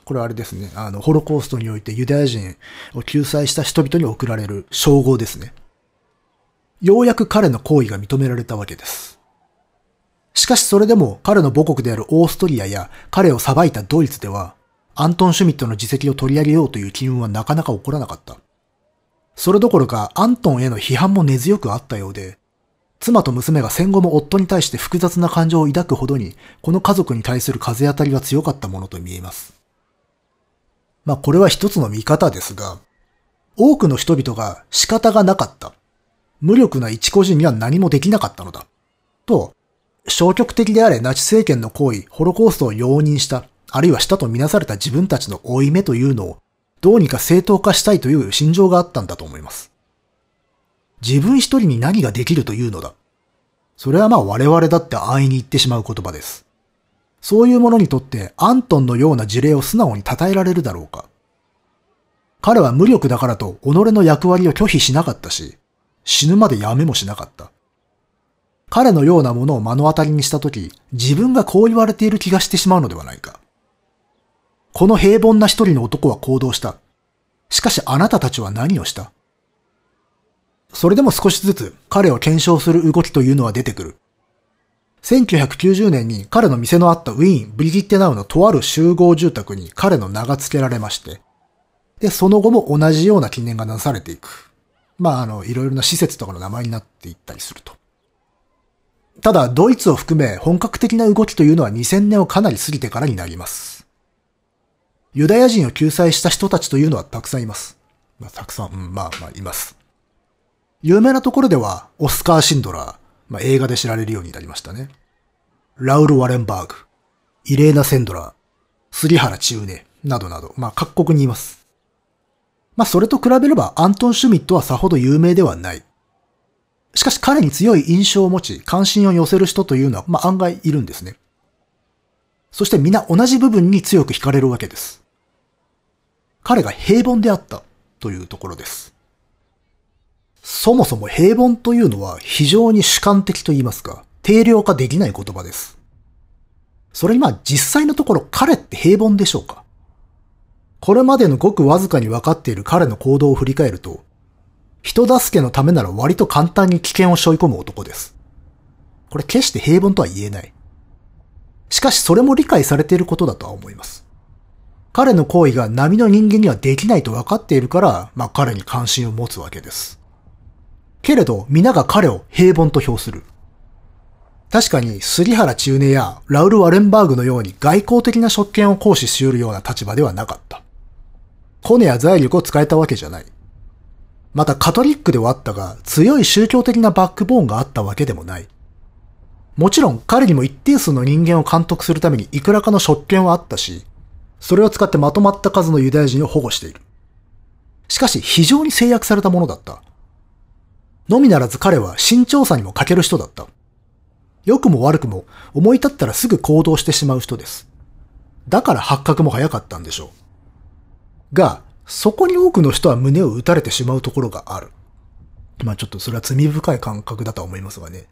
これはあれですね、あの、ホロコーストにおいてユダヤ人を救済した人々に贈られる称号ですね。ようやく彼の行為が認められたわけです。しかしそれでも彼の母国であるオーストリアや彼を裁いたドイツでは、アントン・シュミットの自責を取り上げようという機運はなかなか起こらなかった。それどころかアントンへの批判も根強くあったようで、妻と娘が戦後も夫に対して複雑な感情を抱くほどに、この家族に対する風当たりは強かったものと見えます。まあこれは一つの見方ですが、多くの人々が仕方がなかった。無力な一個人には何もできなかったのだ。と、消極的であれナチ政権の行為、ホロコーストを容認した、あるいはしたとみなされた自分たちの負い目というのをどうにか正当化したいという心情があったんだと思います。自分一人に何ができるというのだ。それはまあ我々だって安易に言ってしまう言葉です。そういう者にとってアントンのような事例を素直に称えられるだろうか。彼は無力だからと己の役割を拒否しなかったし、死ぬまでやめもしなかった。彼のようなものを目の当たりにしたとき、自分がこう言われている気がしてしまうのではないか。この平凡な一人の男は行動した。しかしあなたたちは何をした？それでも少しずつ彼を検証する動きというのは出てくる。1990年に彼の店のあったウィーン・ブリギッテナウのとある集合住宅に彼の名が付けられまして、で、その後も同じような記念がなされていく。まあ、あの、いろいろな施設とかの名前になっていったりすると。ただ、ドイツを含め本格的な動きというのは2000年をかなり過ぎてからになります。ユダヤ人を救済した人たちというのはたくさんいます。まあ、たくさん、うん、まあまあいます。有名なところでは、オスカー・シンドラー、まあ、映画で知られるようになりましたね。ラウル・ワレンバーグ、イレーナ・センドラー、杉原千畝などなど、まあ各国にいます。まあそれと比べればアントン・シュミットはさほど有名ではない。しかし彼に強い印象を持ち、関心を寄せる人というのは、まあ案外いるんですね。そして皆同じ部分に強く惹かれるわけです。彼が平凡であったというところです。そもそも平凡というのは非常に主観的と言いますか、定量化できない言葉です。それにまあ実際のところ彼って平凡でしょうかこれまでのごくわずかに分かっている彼の行動を振り返ると、人助けのためなら割と簡単に危険を背負い込む男です。これ決して平凡とは言えない。しかしそれも理解されていることだとは思います。彼の行為が波の人間にはできないと分かっているから、まあ彼に関心を持つわけです。けれど、皆が彼を平凡と評する。確かに、杉原中根やラウル・ワレンバーグのように外交的な職権を行使し得るような立場ではなかった。コネや財力を使えたわけじゃない。またカトリックではあったが、強い宗教的なバックボーンがあったわけでもない。もちろん彼にも一定数の人間を監督するためにいくらかの職権はあったし、それを使ってまとまった数のユダヤ人を保護している。しかし非常に制約されたものだった。のみならず彼は慎重さにも欠ける人だった。良くも悪くも思い立ったらすぐ行動してしまう人です。だから発覚も早かったんでしょう。が、そこに多くの人は胸を打たれてしまうところがある。まあちょっとそれは罪深い感覚だとは思いますがね。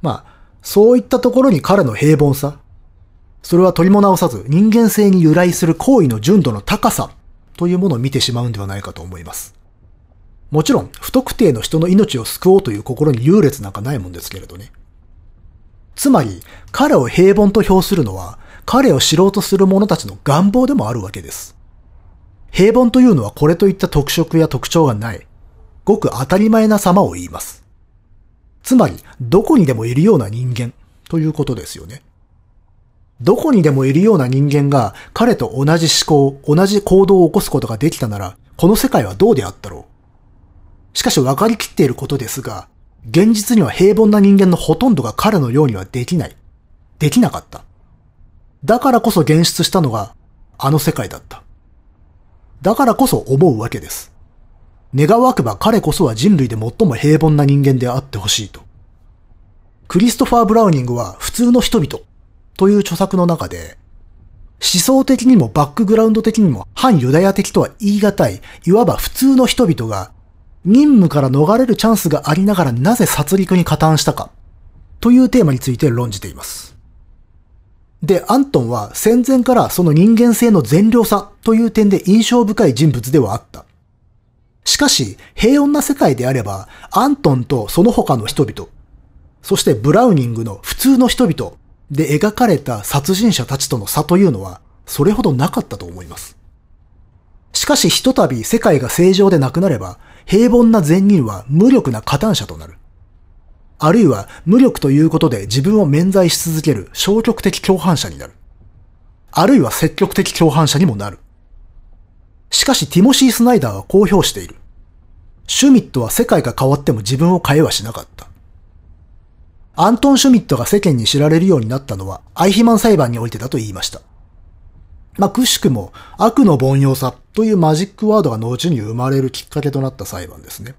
まあ、そういったところに彼の平凡さ。それは取りも直さず人間性に由来する行為の純度の高さというものを見てしまうんではないかと思います。もちろん、不特定の人の命を救おうという心に優劣なんかないもんですけれどね。つまり、彼を平凡と評するのは、彼を知ろうとする者たちの願望でもあるわけです。平凡というのはこれといった特色や特徴がない、ごく当たり前な様を言います。つまり、どこにでもいるような人間ということですよね。どこにでもいるような人間が彼と同じ思考、同じ行動を起こすことができたなら、この世界はどうであったろう？しかし分かりきっていることですが、現実には平凡な人間のほとんどが彼のようにはできない。できなかった。だからこそ現出したのが、あの世界だった。だからこそ思うわけです。願わくば彼こそは人類で最も平凡な人間であってほしいと。クリストファー・ブラウニングは普通の人々という著作の中で、思想的にもバックグラウンド的にも反ユダヤ的とは言い難い、いわば普通の人々が任務から逃れるチャンスがありながらなぜ殺戮に加担したかというテーマについて論じています。で、アントンは戦前からその人間性の善良さという点で印象深い人物ではあった。しかし、平穏な世界であれば、アントンとその他の人々、そしてブラウニングの普通の人々で描かれた殺人者たちとの差というのは、それほどなかったと思います。しかしひとたび世界が正常でなくなれば、平凡な善人は無力な加担者となる。あるいは無力ということで自分を免罪し続ける消極的共犯者になる。あるいは積極的共犯者にもなる。しかしティモシー・スナイダーは公表している。シュミットは世界が変わっても自分を変えはしなかった。アントン・シュミットが世間に知られるようになったのはアイヒマン裁判においてだと言いました。まあ、くしくも悪の凡庸さというマジックワードが後に生まれるきっかけとなった裁判ですね。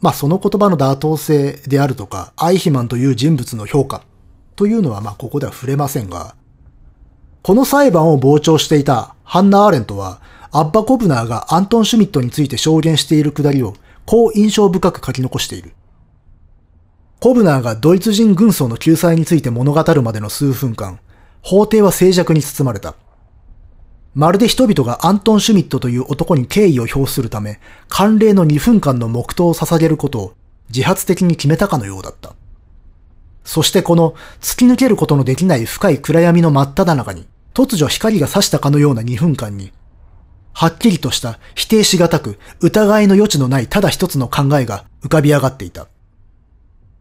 まあ、その言葉の妥当性であるとか、アイヒマンという人物の評価というのはまあ、ここでは触れませんが、この裁判を傍聴していたハンナ・アーレントは、アッバ・コブナーがアントン・シュミットについて証言しているくだりを、こう印象深く書き残している。コブナーがドイツ人軍曹の救済について物語るまでの数分間、法廷は静寂に包まれた。まるで人々がアントン・シュミットという男に敬意を表するため、慣例の2分間の黙祷を捧げることを自発的に決めたかのようだった。そしてこの突き抜けることのできない深い暗闇の真っ只中に、突如光が差したかのような2分間に、はっきりとした否定しがたく疑いの余地のないただ一つの考えが浮かび上がっていた。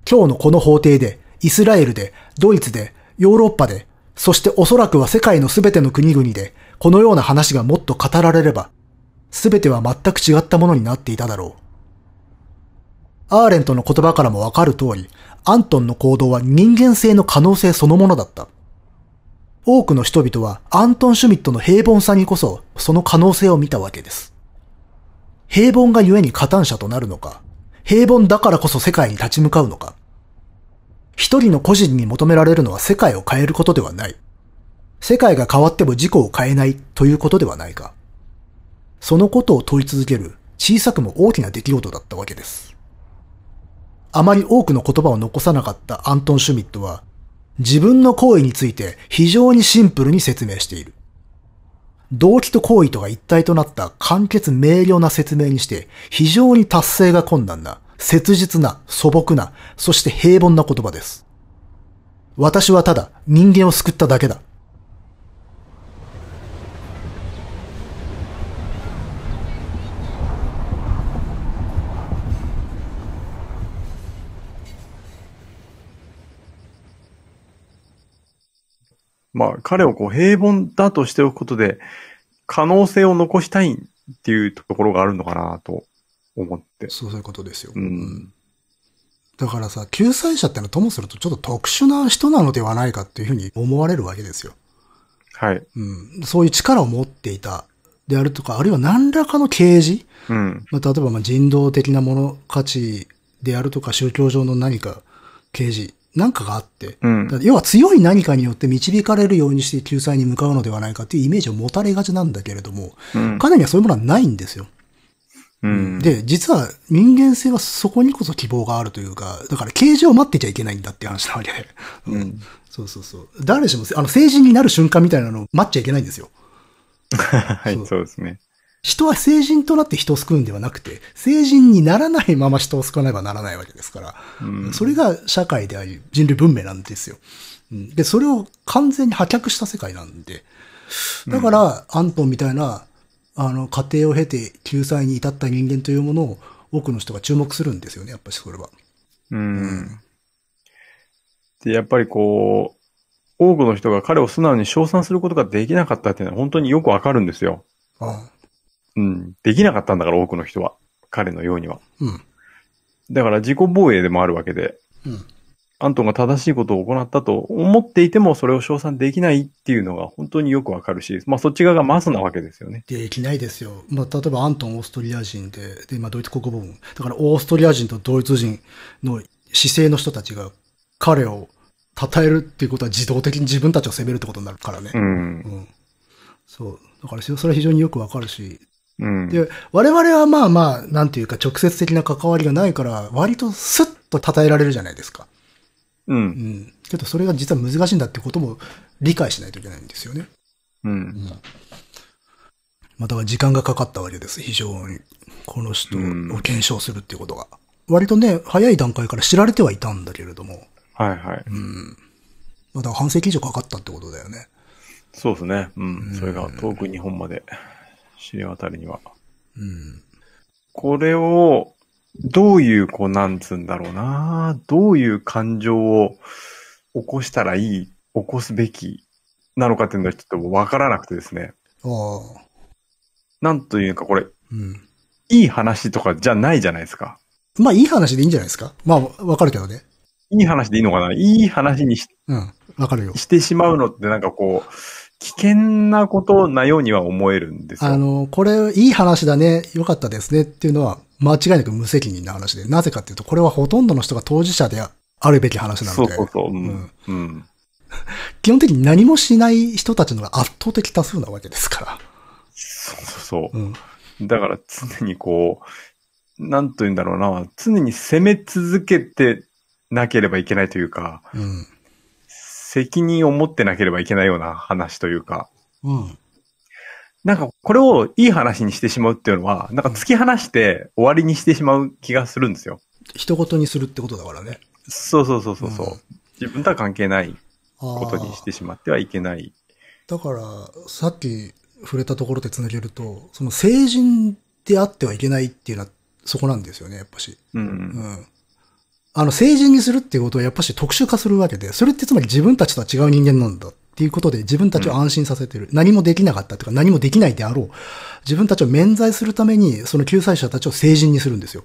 今日のこの法廷で、イスラエルで、ドイツで、ヨーロッパで、そしておそらくは世界のすべての国々で、このような話がもっと語られれば、すべては全く違ったものになっていただろう。アーレントの言葉からもわかる通り、アントンの行動は人間性の可能性そのものだった。多くの人々はアントン・シュミットの平凡さにこそその可能性を見たわけです。平凡がゆえに加担者となるのか、平凡だからこそ世界に立ち向かうのか。一人の個人に求められるのは世界を変えることではない。世界が変わっても自己を変えないということではないか。そのことを問い続ける小さくも大きな出来事だったわけです。あまり多くの言葉を残さなかったアントン・シュミットは、自分の行為について非常にシンプルに説明している。動機と行為とが一体となった簡潔明瞭な説明にして、非常に達成が困難な、切実な、素朴な、そして平凡な言葉です。私はただ人間を救っただけだ。まあ、彼をこう平凡だとしておくことで、可能性を残したいっていうところがあるのかなと思って。そういうことですよ。うん。だからさ、救済者ってのはともするとちょっと特殊な人なのではないかっていうふうに思われるわけですよ。はい。うん。そういう力を持っていたであるとか、あるいは何らかの啓示うん。まあ、例えばまあ人道的なもの、価値であるとか宗教上の何か啓示なんかがあって、うん要は強い何かによって導かれるようにして救済に向かうのではないかっていうイメージを持たれがちなんだけれども、うん。彼にはそういうものはないんですよ。うん。で、実は人間性はそこにこそ希望があるというか、だから啓示を待ってちゃいけないんだっていう話なわけで。うん。そうそうそう。誰しも、あの、成人になる瞬間みたいなのを待っちゃいけないんですよ。はいそう、そうですね。人は成人となって人を救うんではなくて、成人にならないまま人を救わねばならないわけですから、うんそれが社会であり人類文明なんですよ。うんで、それを完全に破却した世界なんで、だから、アントンみたいな、あの、過程を経て救済に至った人間というものを多くの人が注目するんですよね、やっぱりそれは。うん。で、やっぱりこう、多くの人が彼を素直に称賛することができなかったっていうのは本当によくわかるんですよ。あうん。できなかったんだから多くの人は。彼のようには。うん。だから自己防衛でもあるわけで、うん。アントンが正しいことを行ったと思っていてもそれを称賛できないっていうのが本当によくわかるし、まあそっち側がマスなわけですよね。できないですよ。まあ、例えばアントンオーストリア人で、で、まあ、ドイツ国防軍。だからオーストリア人とドイツ人の姿勢の人たちが彼を称えるっていうことは自動的に自分たちを責めるってことになるからね。うん。うん。そう。だからそれは非常によくわかるし。うん。で、我々はまあまあ、なんていうか直接的な関わりがないから、割とスッと称えられるじゃないですか。う。うんん。けどそれが実は難しいんだってことも理解しないといけないんですよね。うん。まあだから時間がかかったわけです、非常に。この人を検証するっていうことが。割とね、早い段階から知られてはいたんだけれども、はいはい。まあだから半世紀以上かかったってことだよね。そうですね。うん。それが遠く日本まで知れ渡るには。うん。これを、どういう、こう、なんつうんだろうな。どういう感情を起こしたらいい、起こすべきなのかっていうのはちょっとわからなくてですね。ああ。なんというか、これ、うん。いい話とかじゃないじゃないですか。まあいい話でいいんじゃないですかまあわかるけどね。いい話でいいのかないい話にしうん。わかるよ。してしまうのってなんかこう、危険なことなようには思えるんですよ。あの、これ、いい話だね、よかったですねっていうのは、間違いなく無責任な話で、なぜかっていうと、これはほとんどの人が当事者であるべき話なので、そうそうそう。ううんん。うん。基本的に何もしない人たちのが圧倒的多数なわけですかそうそうそら。うん。う。だから常にこう、なんと言うんだろうな、常に攻め続けてなければいけないというか、うん。責任を持ってなければいけないような話というか、うん。なんかこれをいい話にしてしまうっていうのは、なんか突き放して終わりにしてしまう気がするんですよ。人事にするってことだからね。そうそうそうそうそう、うん自分とは関係ないこことにしてしまってはいけない。だから、さっき触れたところで繋げると、その成人であってはいけないっていうのはそこなんですよね、やっぱし。うん。うん。あの、成人にするっていうことはやっぱし特殊化するわけで、それってつまり自分たちとは違う人間なんだっていうことで自分たちを安心させてる。何もできなかったとか何もできないであろう。自分たちを免罪するために、その救済者たちを成人にするんですよ。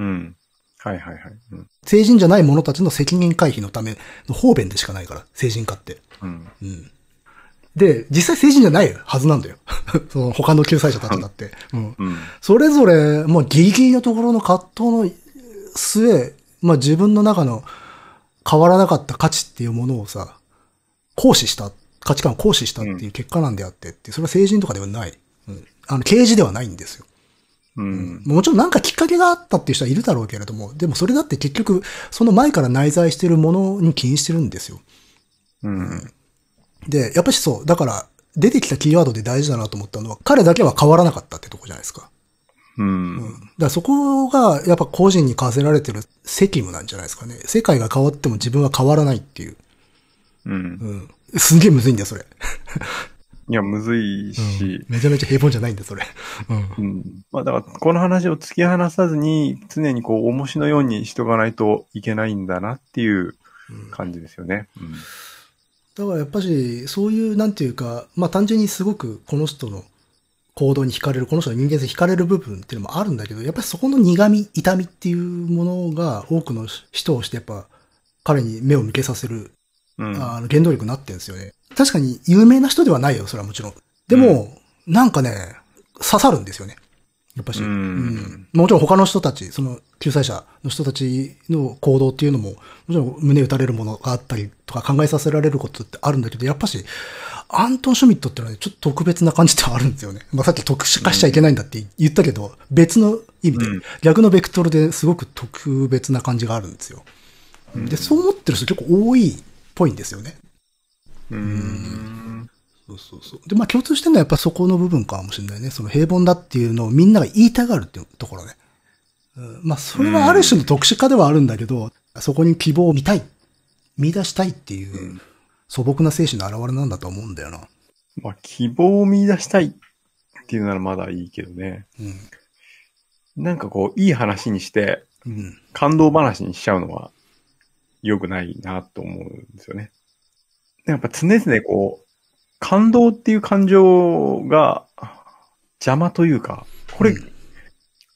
うん。はいはいはい。うん。成人じゃない者たちの責任回避のための方便でしかないから、成人化って。うん。うん。で、実際成人じゃないはずなんだよ。その他の救済者たちだって。うん。うん。それぞれ、もうギリギリのところの葛藤の末、まあ自分の中の変わらなかった価値っていうものをさ、行使した、価値観を行使したっていう結果なんであってって、それは成人とかではない。うん。あの、刑事ではないんですよ。うん。もちろんなんかきっかけがあったっていう人はいるだろうけれども、でもそれだって結局、その前から内在しているものに起因してるんですよ。うん。で、やっぱしそう、だから、出てきたキーワードで大事だなと思ったのは、彼だけは変わらなかったってとこじゃないですか。うん。だからそこが、やっぱ個人に課せられてる責務なんじゃないですかね。世界が変わっても自分は変わらないっていう。うん。うん。すんげえむずいんだよ、それ。いや、むずいし、めちゃめちゃ平凡じゃないんだよ、それ。うん。うん。まあだから、この話を突き放さずに、常にこう、重しのようにしとかないといけないんだなっていう感じですよね。うん。だからやっぱし、そういう、なんていうか、まあ単純にすごくこの人の行動に惹かれる、この人の人間性に惹かれる部分っていうのもあるんだけど、やっぱりそこの苦味、痛みっていうものが多くの人をしてやっぱ彼に目を向けさせる、うん。あの原動力になってるんですよね。確かに有名な人ではないよ、それはもちろん。でも、なんかね、刺さるんですよね。やっぱし。うんもちろん他の人たち、その救済者の人たちの行動っていうのも、もちろん胸打たれるものがあったりとか考えさせられることってあるんだけど、やっぱし、アントン・シュミットってのはねちょっと特別な感じってあるんですよね。まあさっき特殊化しちゃいけないんだって言ったけど、別の意味で、うん逆のベクトルですごく特別な感じがあるんですよ。で、そう思ってる人結構多いっぽいんですよね。うん。そうそうそう。で、まあ共通してるのはやっぱそこの部分かもしれないね。その平凡だっていうのをみんなが言いたがるっていうところね。うん、まあそれはある種の特殊化ではあるんだけど、そこに希望を見たい、見出したいっていう素朴な精神の表れなんだと思うんだよな。まあ、希望を見出したいっていうならまだいいけどね。うん。なんかこう、いい話にして、うん。感動話にしちゃうのは良くないなと思うんですよね。やっぱ常々こう、感動っていう感情が邪魔というか、これ、うん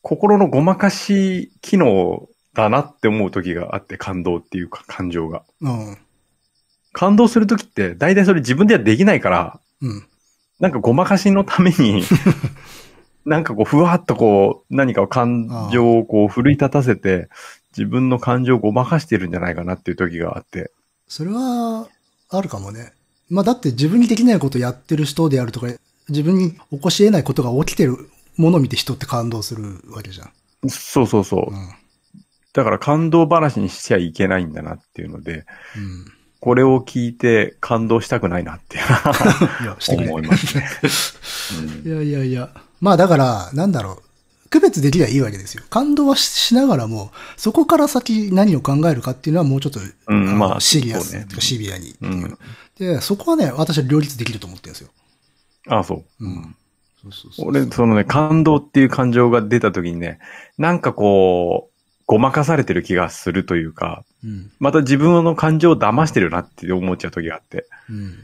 心のごまかし機能だなって思う時があって、感動っていうか感情が。うん。感動する時って大体それ自分ではできないから、うん。なんかごまかしのために、なんかこう、ふわっとこう、何かを感情をこう、奮い立たせて、自分の感情をごまかしてるんじゃないかなっていう時があって。それは、あるかもね。まあだって自分にできないことやってる人であるとか、自分に起こし得ないことが起きてるものを見て人って感動するわけじゃん。そうそうそう。うん。だから感動話にしちゃいけないんだなっていうので、うん。これを聞いて感動したくないなってい や、してくれ。思いますね。いやいやいや。まあだから、なんだろう。区別できりゃいいわけですよ。感動はししながらも、そこから先何を考えるかっていうのはもうちょっと、うんまあシリアス、ねシビアにうんで、そこはね、私は両立できると思ってるんですよ。ああ、そう。うん。そうそうそう。俺、そのね、感動っていう感情が出た時にね、なんかこう、ごまかされてる気がするというか、うん。また自分の感情を騙してるなって思っちゃう時があって、うん。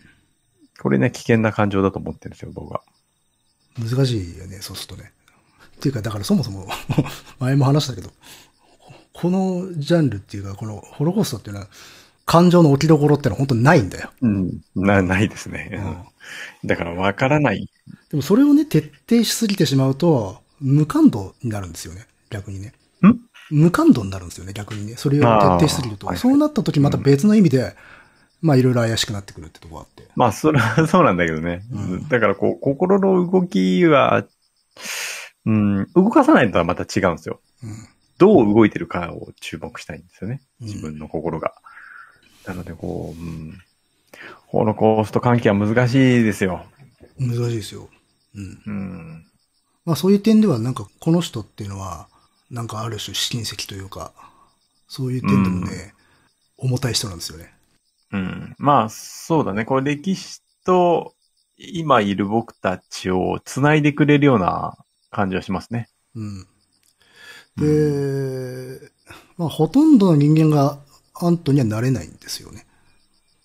これね、危険な感情だと思ってるんですよ、僕は。難しいよね、そうするとね。っていうか、だからそもそも、前も話したけど、このジャンルっていうか、このホロコーストっていうのは、感情の置きどころってのは本当にないんだよ。うん。な、ないですね。うんだから分からない。でもそれをね、徹底しすぎてしまうと、無感度になるんですよね、逆にね。ん？無感度になるんですよね、逆にね。それを徹底しすぎると。そうなった時また別の意味で、まあいろいろ怪しくなってくるってとこがあって。まあ、それは そうなんだけどね。うんだから、こう、心の動きは、うん、動かさないとはまた違うんですよ。うん。どう動いてるかを注目したいんですよね。うん自分の心が。なので、こう、うん、ホロコースト関係は難しいですよ。難しいですよ。うん。うん。まあそういう点ではなんかこの人っていうのは、なんかある種試金石というか、そういう点でもね、重たい人なんですよね。うん。まあ、そうだね。これ歴史と今いる僕たちを繋いでくれるような感じはしますね。うん。で、まあほとんどの人間がアントにはなれないんですよね。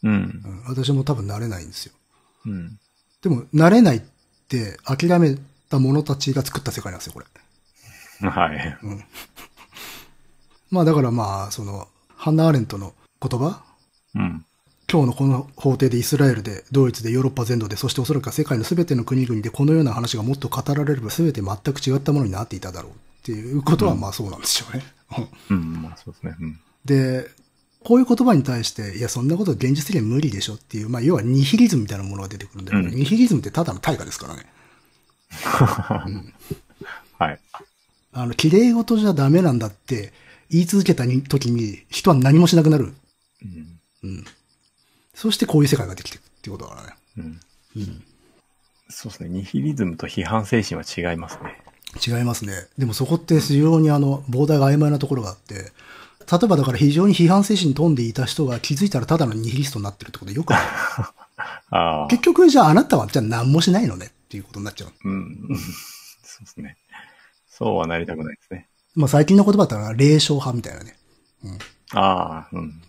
うんう。ん、私も多分なれないんですよ。うん。でも、なれないって諦めた者たちが作った世界なんですよ、これ。はい。まあだからまあ、その、ハンナ・アーレントの言葉うん。今日のこの法廷でイスラエルで、ドイツで、ヨーロッパ全土で、そしておそらくは世界の全ての国々でこのような話がもっと語られれば全て全く違ったものになっていただろうっていうことはまあそうなんですよね。うん、まあそうですね。うん。で、こういう言葉に対して、いや、そんなこと現実的には無理でしょっていう、まあ要はニヒリズムみたいなものが出てくるんだけど、うんニヒリズムってただの対価ですからね。はい。あの、綺麗事じゃダメなんだって言い続けた時に人は何もしなくなる。うん。うん。そしてこういう世界ができていくっていうことだからね。うん。うん。そうですね。ニヒリズムと批判精神は違いますね。違いますね。でもそこって非常にあの、膨大が曖昧なところがあって、例えばだから非常に批判精神に富んでいた人が気づいたらただのニヒリストになってるってことでよく ある。ああ。結局じゃああなたはじゃあ何もしないのねっていうことになっちゃう。うん。そうですね。そうはなりたくないですね。まあ最近の言葉だったら霊障派みたいなね。ああ、うん。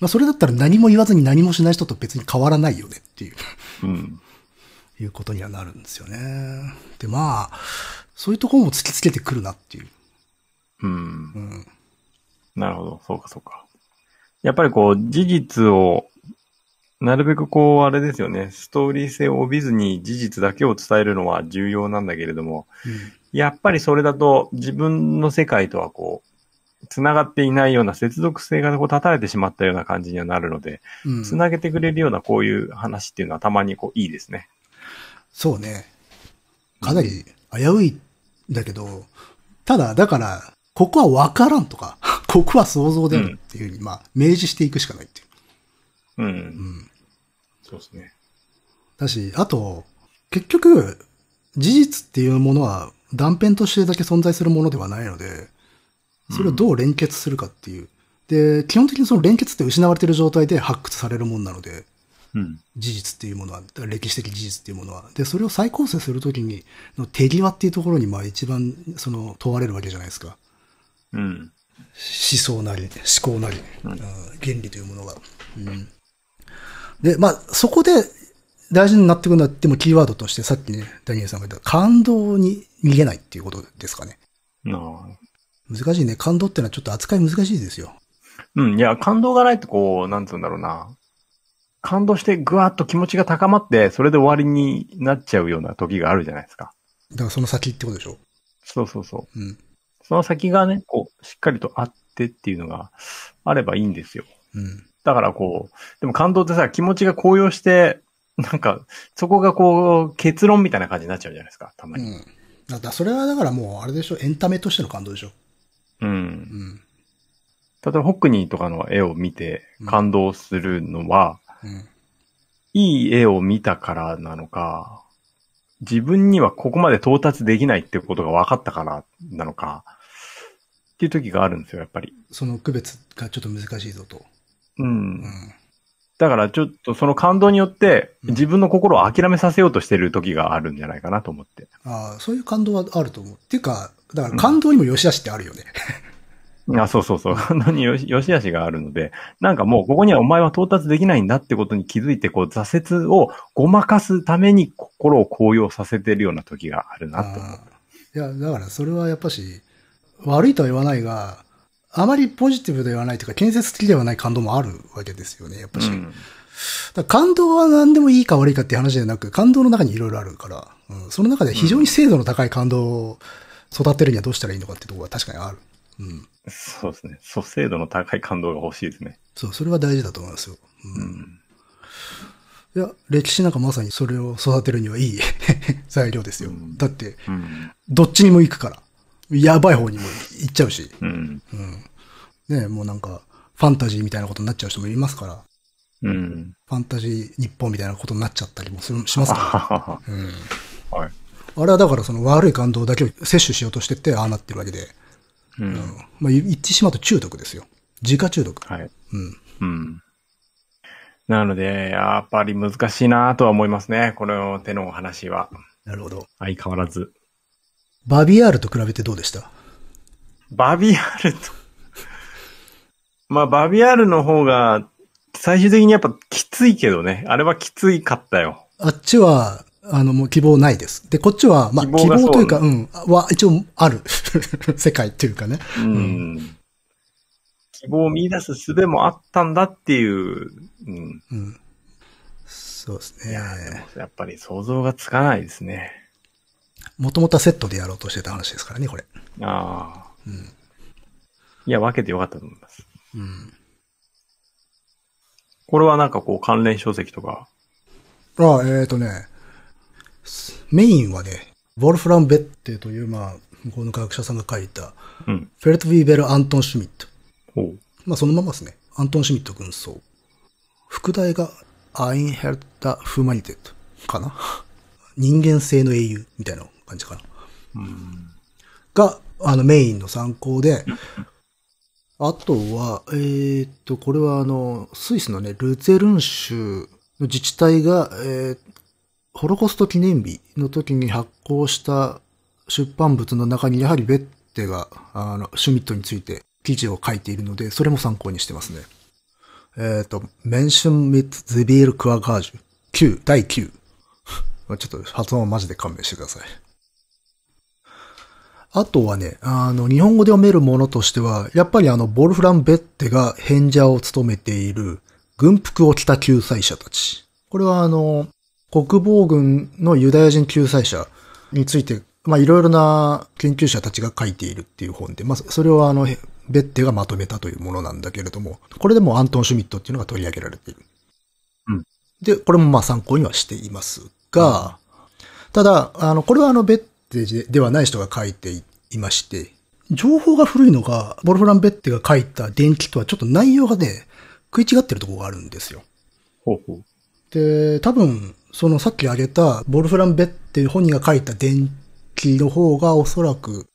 まあそれだったら何も言わずに何もしない人と別に変わらないよねっていう、うん。いうことにはなるんですよね。でまあ、そういうところも突きつけてくるなっていう。うん。うん。なるほど。そうか、そうか。やっぱりこう、事実を、なるべくこう、あれですよね。ストーリー性を帯びずに事実だけを伝えるのは重要なんだけれども、やっぱりそれだと自分の世界とはこう、繋がっていないような接続性がこう、断たれてしまったような感じにはなるので、うん。繋げてくれるようなこういう話っていうのはたまにこう、いいですね。そうね。かなり危ういんだけど、ただ、だから、ここは分からんとか、ここは想像であるっていうふうに、まあ、明示していくしかないっていう。うん。うん。そうですね。だし、あと、結局、事実っていうものは断片としてだけ存在するものではないので、それをどう連結するかっていう。で、基本的にその連結って失われている状態で発掘されるもんなので、うん。事実っていうものは、歴史的事実っていうものは。で、それを再構成するときに、の手際っていうところに、まあ一番、その、問われるわけじゃないですか。うん。思想なり、思考なり、うんうん原理というものが。うん、で、まあ、そこで大事になってくるのは、でもキーワードとしてさっきね、ダニエルさんが言った感動に逃げないっていうことですかね。難しいね。感動ってのはちょっと扱い難しいですよ。うん、いや、感動がないとこう、なんつうんだろうな。感動してぐわっと気持ちが高まって、それで終わりになっちゃうような時があるじゃないですか。だからその先ってことでしょ？そうそうそう。うん。その先がね、こう、しっかりとあってっていうのがあればいいんですよ。うん。だからこう、でも感動ってさ、気持ちが高揚して、なんか、そこがこう、結論みたいな感じになっちゃうじゃないですか、たまに。うん。だからそれはだからもう、あれでしょ。エンタメとしての感動でしょ。うん。うん。例えば、ホックニーとかの絵を見て感動するのは、うん。いい絵を見たからなのか、自分にはここまで到達できないってことが分かったからなのか、っていう時があるんですよ、やっぱり。その区別がちょっと難しいぞと。うん。うん。だからちょっとその感動によってうん自分の心を諦めさせようとしてる時があるんじゃないかなと思って。ああ、そういう感動はあると思う。っていうか、だから感動にも良し悪しってあるよね。あ、そうそうそう。感動によし悪しがあるので、なんかもうここにはお前は到達できないんだってことに気づいて、こう挫折をごまかすために心を高揚させてるような時があるなと思う。いや、だからそれはやっぱし、悪いとは言わないが、あまりポジティブではないというか、建設的ではない感動もあるわけですよね、やっぱし。うん感動は何でもいいか悪いかっていう話じゃなく、感動の中にいろいろあるから、うん、その中で非常に精度の高い感動を育てるにはどうしたらいいのかっていうところは確かにある。うん。そうですね。そう、精度の高い感動が欲しいですね。そう、それは大事だと思いますよ。う。うんん。いや、歴史なんかまさにそれを育てるにはいい 材料ですよ。うんだって、うん。どっちにも行くから。やばい方にも行っちゃうし。うん。うん。ねもうなんか、ファンタジーみたいなことになっちゃう人もいますから、うん。ファンタジー日本みたいなことになっちゃったりもするしますあから。うん。はい。あれはだからその悪い感動だけを摂取しようとしてって、ああなってるわけで。ううんん。。まあ、言ってしまうと中毒ですよ。自家中毒。はい。うん。うん。なので、やっぱり難しいなとは思いますね。この手のお話は。なるほど。相変わらず。バビアールと比べてどうでした？バビアールと。まあ、バビアールの方が、最終的にやっぱきついけどね。あれはきついかったよ。あっちは、あの、もう希望ないです。で、こっちは、まあ、希希望がそう望というか、うん、は、一応ある。世界っていうかね。うん。希望を見出す術もあったんだっていう、うん。うん。そうですねいや、。でもやっぱり想像がつかないですね。もともとはセットでやろうとしてた話ですからね、これ。ああ。うん。いや、分けてよかったと思います。うん。これはなんかこう関連書籍とか？あ、えっ、ー、とね、メインはね、ヴォルフラム・ヴェッテという、まあ、向こうの科学者さんが書いた、うん。 Feldwebel アントン・シュミット。まあ、そのままですね。アントン・シュミット軍曹。副題が、 Ein Held der Humanität かな？人間性の英雄みたいな感じかな。うん。が、あの、メインの参考で、あとは、えーっと、これはあの、スイスのね、ルツェルン州の自治体が、えーホロコスト記念日の時に発行した出版物の中に、やはりベッテが、あの、シュミットについて記事を書いているので、それも参考にしてますね。えーっと、Mention mit the Bill q u a g a g e 9、第9。ちょっと発音はマジで勘弁してください。あとはね、あの、日本語で読めるものとしては、やっぱりあの、ボルフラン・ベッテが変者を務めている、軍服を着た救済者たち。これはあの、国防軍のユダヤ人救済者について、まあ、いろいろな研究者たちが書いているっていう本で、まあ、それをあの、ベッテがまとめたというものなんだけれども、これでもアントン・シュミットっていうのが取り上げられている。うん。で、これもまあ参考にはしていますが、ただ、あの、これはあの、ベッテではない人が書いていまして、情報が古いのが、ボルフラン・ベッテが書いた伝記とはちょっと内容がね、食い違ってるところがあるんですよ。ほうほう。で、多分、そのさっき挙げた、ボルフラン・ベッテ本人が書いた伝記の方がおそらく、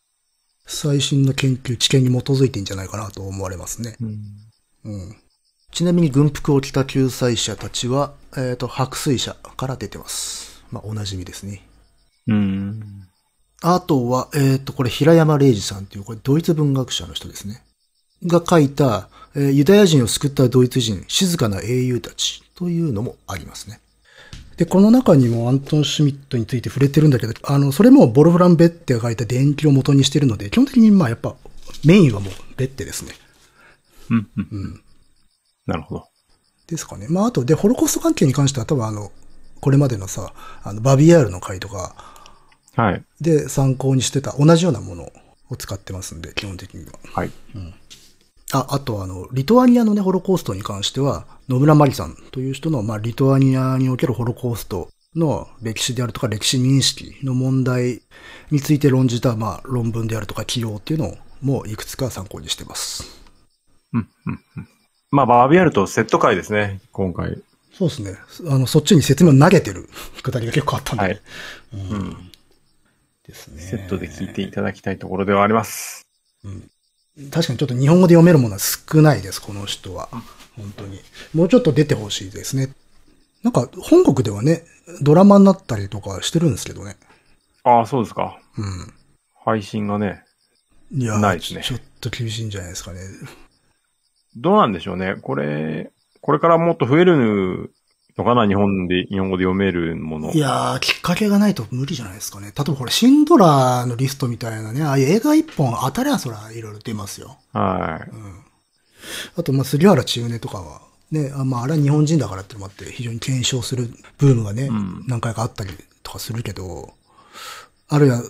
最新の研究、知見に基づいてんじゃないかなと思われますね。うん。うん。ちなみに軍服を着た救済者たちは、えっ、と、白水社から出てます。まあ、おなじみですね。うん。あとは、えっ、と、これ平山礼二さんっていう、これドイツ文学者の人ですね。が書いた、えーユダヤ人を救ったドイツ人、静かな英雄たちというのもありますね。で、この中にもアントン・シュミットについて触れてるんだけど、あの、それもボルフラン・ベッテが書いた伝記を元にしてるので、基本的にまあやっぱメインはもうベッテですね。うん。うん。うん。なるほど。ですかね。まああと、で、ホロコースト関係に関しては多分あの、これまでのさ、あの、バビアールの回とかはい。で参考にしてた同じようなものを使ってますんで、基本的には。はい。あ、あとあの、リトアニアのね、ホロコーストに関しては、野村マリさんという人の、まあ、リトアニアにおけるホロコーストの歴史であるとか歴史認識の問題について論じた、まあ、論文であるとか起用っていうのを、もういくつか参考にしてます。うん。うん。うんまあ、バービアルとセット会ですね、今回。そうですね。あの、そっちに説明を投げてるくだりが結構あったんで。はい。うんうん。ですね。セットで聞いていただきたいところではあります。うん確かにちょっと日本語で読めるものは少ないです、この人は。本当に。もうちょっと出てほしいですね。なんか、本国ではね、ドラマになったりとかしてるんですけどね。ああ、そうですか。うん。配信がね。いやーないですねちょっと厳しいんじゃないですかね。どうなんでしょうね。これ、これからもっと増えるのかな？日本で、日本語で読めるもの。いやー、きっかけがないと無理じゃないですかね。例えばこれ、シンドラーのリストみたいなね、ああいう映画一本当たりゃそらいろいろ出ますよ。はい。あと、まあ、杉原千畝とかは、ね、あまあ、あれは日本人だからってのもあって、非常に検証するブームがね、ん何回かあったりとかするけど、あるいは、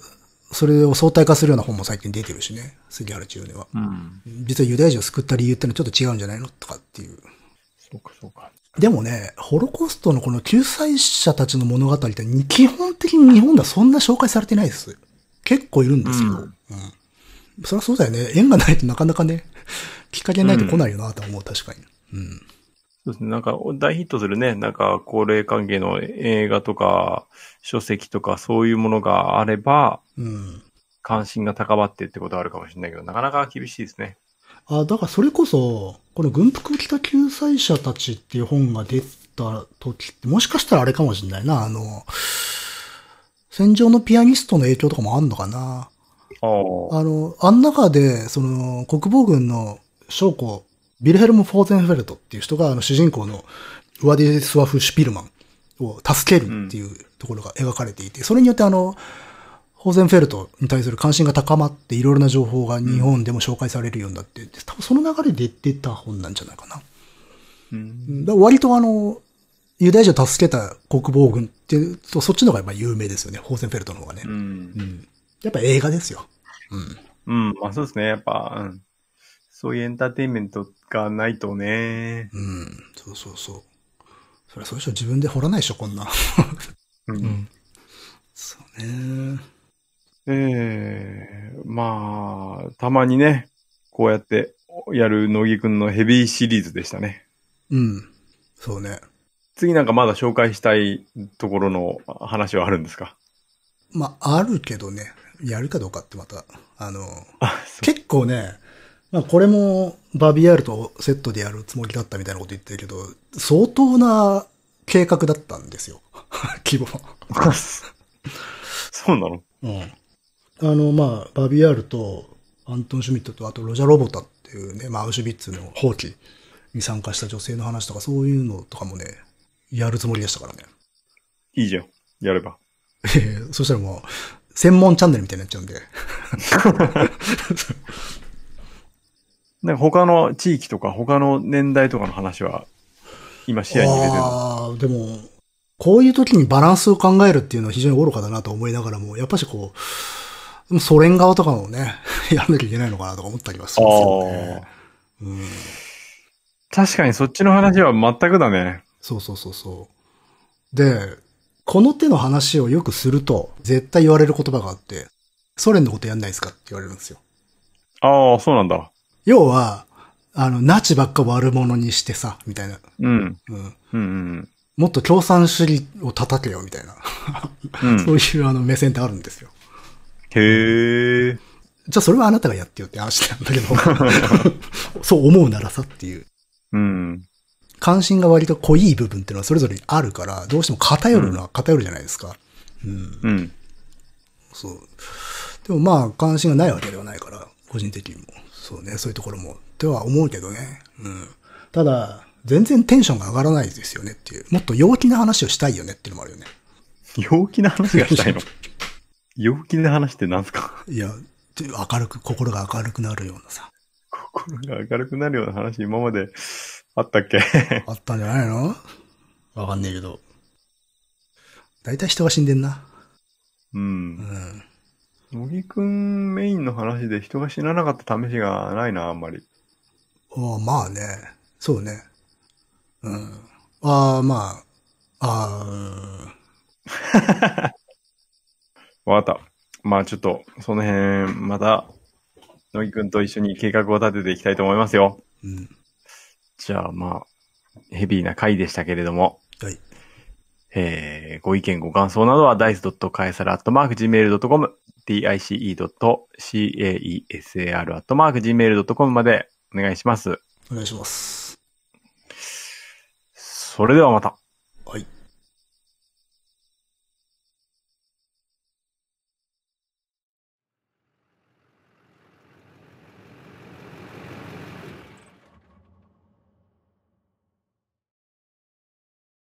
それを相対化するような本も最近出てるしね、杉原千畝は。うん。実はユダヤ人を救った理由ってのはちょっと違うんじゃないの？とかっていう。そうか、そうか。でもね、ホロコーストのこの救済者たちの物語って基本的に日本ではそんな紹介されてないです。結構いるんですよ。うんうん。そりゃそうだよね。縁がないとなかなかね、きっかけないと来ないよなとは思う、確かに。うん。そうですね。なんか、大ヒットするね、なんか、高齢関係の映画とか、書籍とか、そういうものがあれば、うん。関心が高まってってことはあるかもしれないけど、なかなか厳しいですね。あ、だからそれこそ、この軍服着た救済者たちっていう本が出た時って、もしかしたらあれかもしれないな、あの、戦場のピアニストの影響とかもあんのかな。あの、あん中で、その、国防軍の将校、ビルヘルム・フォーゼンフェルトっていう人が、あの、主人公のウワディスワフ・シュピルマンを助けるっていうところが描かれていて、それによってあの、ホーゼンフェルトに対する関心が高まって、いろいろな情報が日本でも紹介されるようになって、多分その流れで出た本なんじゃないかな。うん。だ割とあの、ユダヤ人を助けた国防軍っていうと、そっちの方がやっぱ有名ですよね。ホーゼンフェルトの方がね。うんう。ん。やっぱ映画ですよ。うん。うん。まあそうですね。やっぱ、うん。そういうエンターテインメントがないとね。うん。そうそうそう。それはそうでしょ。自分で掘らないでしょ、こんな。う。うんん。そうね。ええまあ、たまにね、こうやってやる乃木くんのヘビーシリーズでしたね。うん。そうね。次なんかまだ紹介したいところの話はあるんですか？まあ、あるけどね。やるかどうかってまた、あの、あ、そ結構ね、まあこれもバビアールとセットでやるつもりだったみたいなこと言ってるけど、相当な計画だったんですよ。規模は。う。そうなの？うん。あの、まあ、バビアールとアントン・シュミットと、あとロジャ・ロボタっていうね、まあ、アウシュビッツの放棄に参加した女性の話とか、そういうのとかもね、やるつもりでしたからね。いいじゃん。やれば。え えそしたらもう、専門チャンネルみたいになっちゃうんで。なんか他の地域とか他の年代とかの話は今視野に入れてるの？ああ、でも、こういう時にバランスを考えるっていうのは非常に愚かだなと思いながらも、やっぱしこう、でもソ連側とかもね、やらなきゃいけないのかなとか思ったりはしますよね。うん。確かにそっちの話は全くだね。そうそうそうそう。で、この手の話をよくすると、絶対言われる言葉があって、ソ連のことやんないですかって言われるんですよ。ああ、そうなんだ。要は、あの、ナチばっか悪者にしてさ、みたいな。うん。うん。うんうんもっと共産主義を叩けよ、みたいな。そういうあの目線ってあるんですよ。へえ。じゃあそれはあなたがやってよって話なんだけど、そう思うならさっていう。うん。関心が割と濃い部分っていうのはそれぞれあるから、どうしても偏るのは偏るじゃないですか。うん。うん。そう。でもまあ、関心がないわけではないから、個人的にも。そうね、そういうところも。とは思うけどね。うん。ただ、全然テンションが上がらないですよねっていう。もっと陽気な話をしたいよねっていうのもあるよね。陽気な話がしたいの？陽気な話って何すか？いや、で明るく、心が明るくなるようなさ。心が明るくなるような話今まであったっけ？あったんじゃないの？わかんねえけど。大体人が死んでんな。う。うんん。乃木くんメインの話で人が死ななかった試しがないな、あんまり。ああまあね。そうね。うん。ああ、まあ。ああ、う んわかった。まあちょっと、その辺、また、乃木くんと一緒に計画を立てていきたいと思いますよ。うん。じゃあまあ、ヘビーな回でしたけれども、はい。えー、ご意見ご感想などは dice.caesar.gmail.com dice.caesar.gmail.com までお願いします。お願いします。それではまた。はい。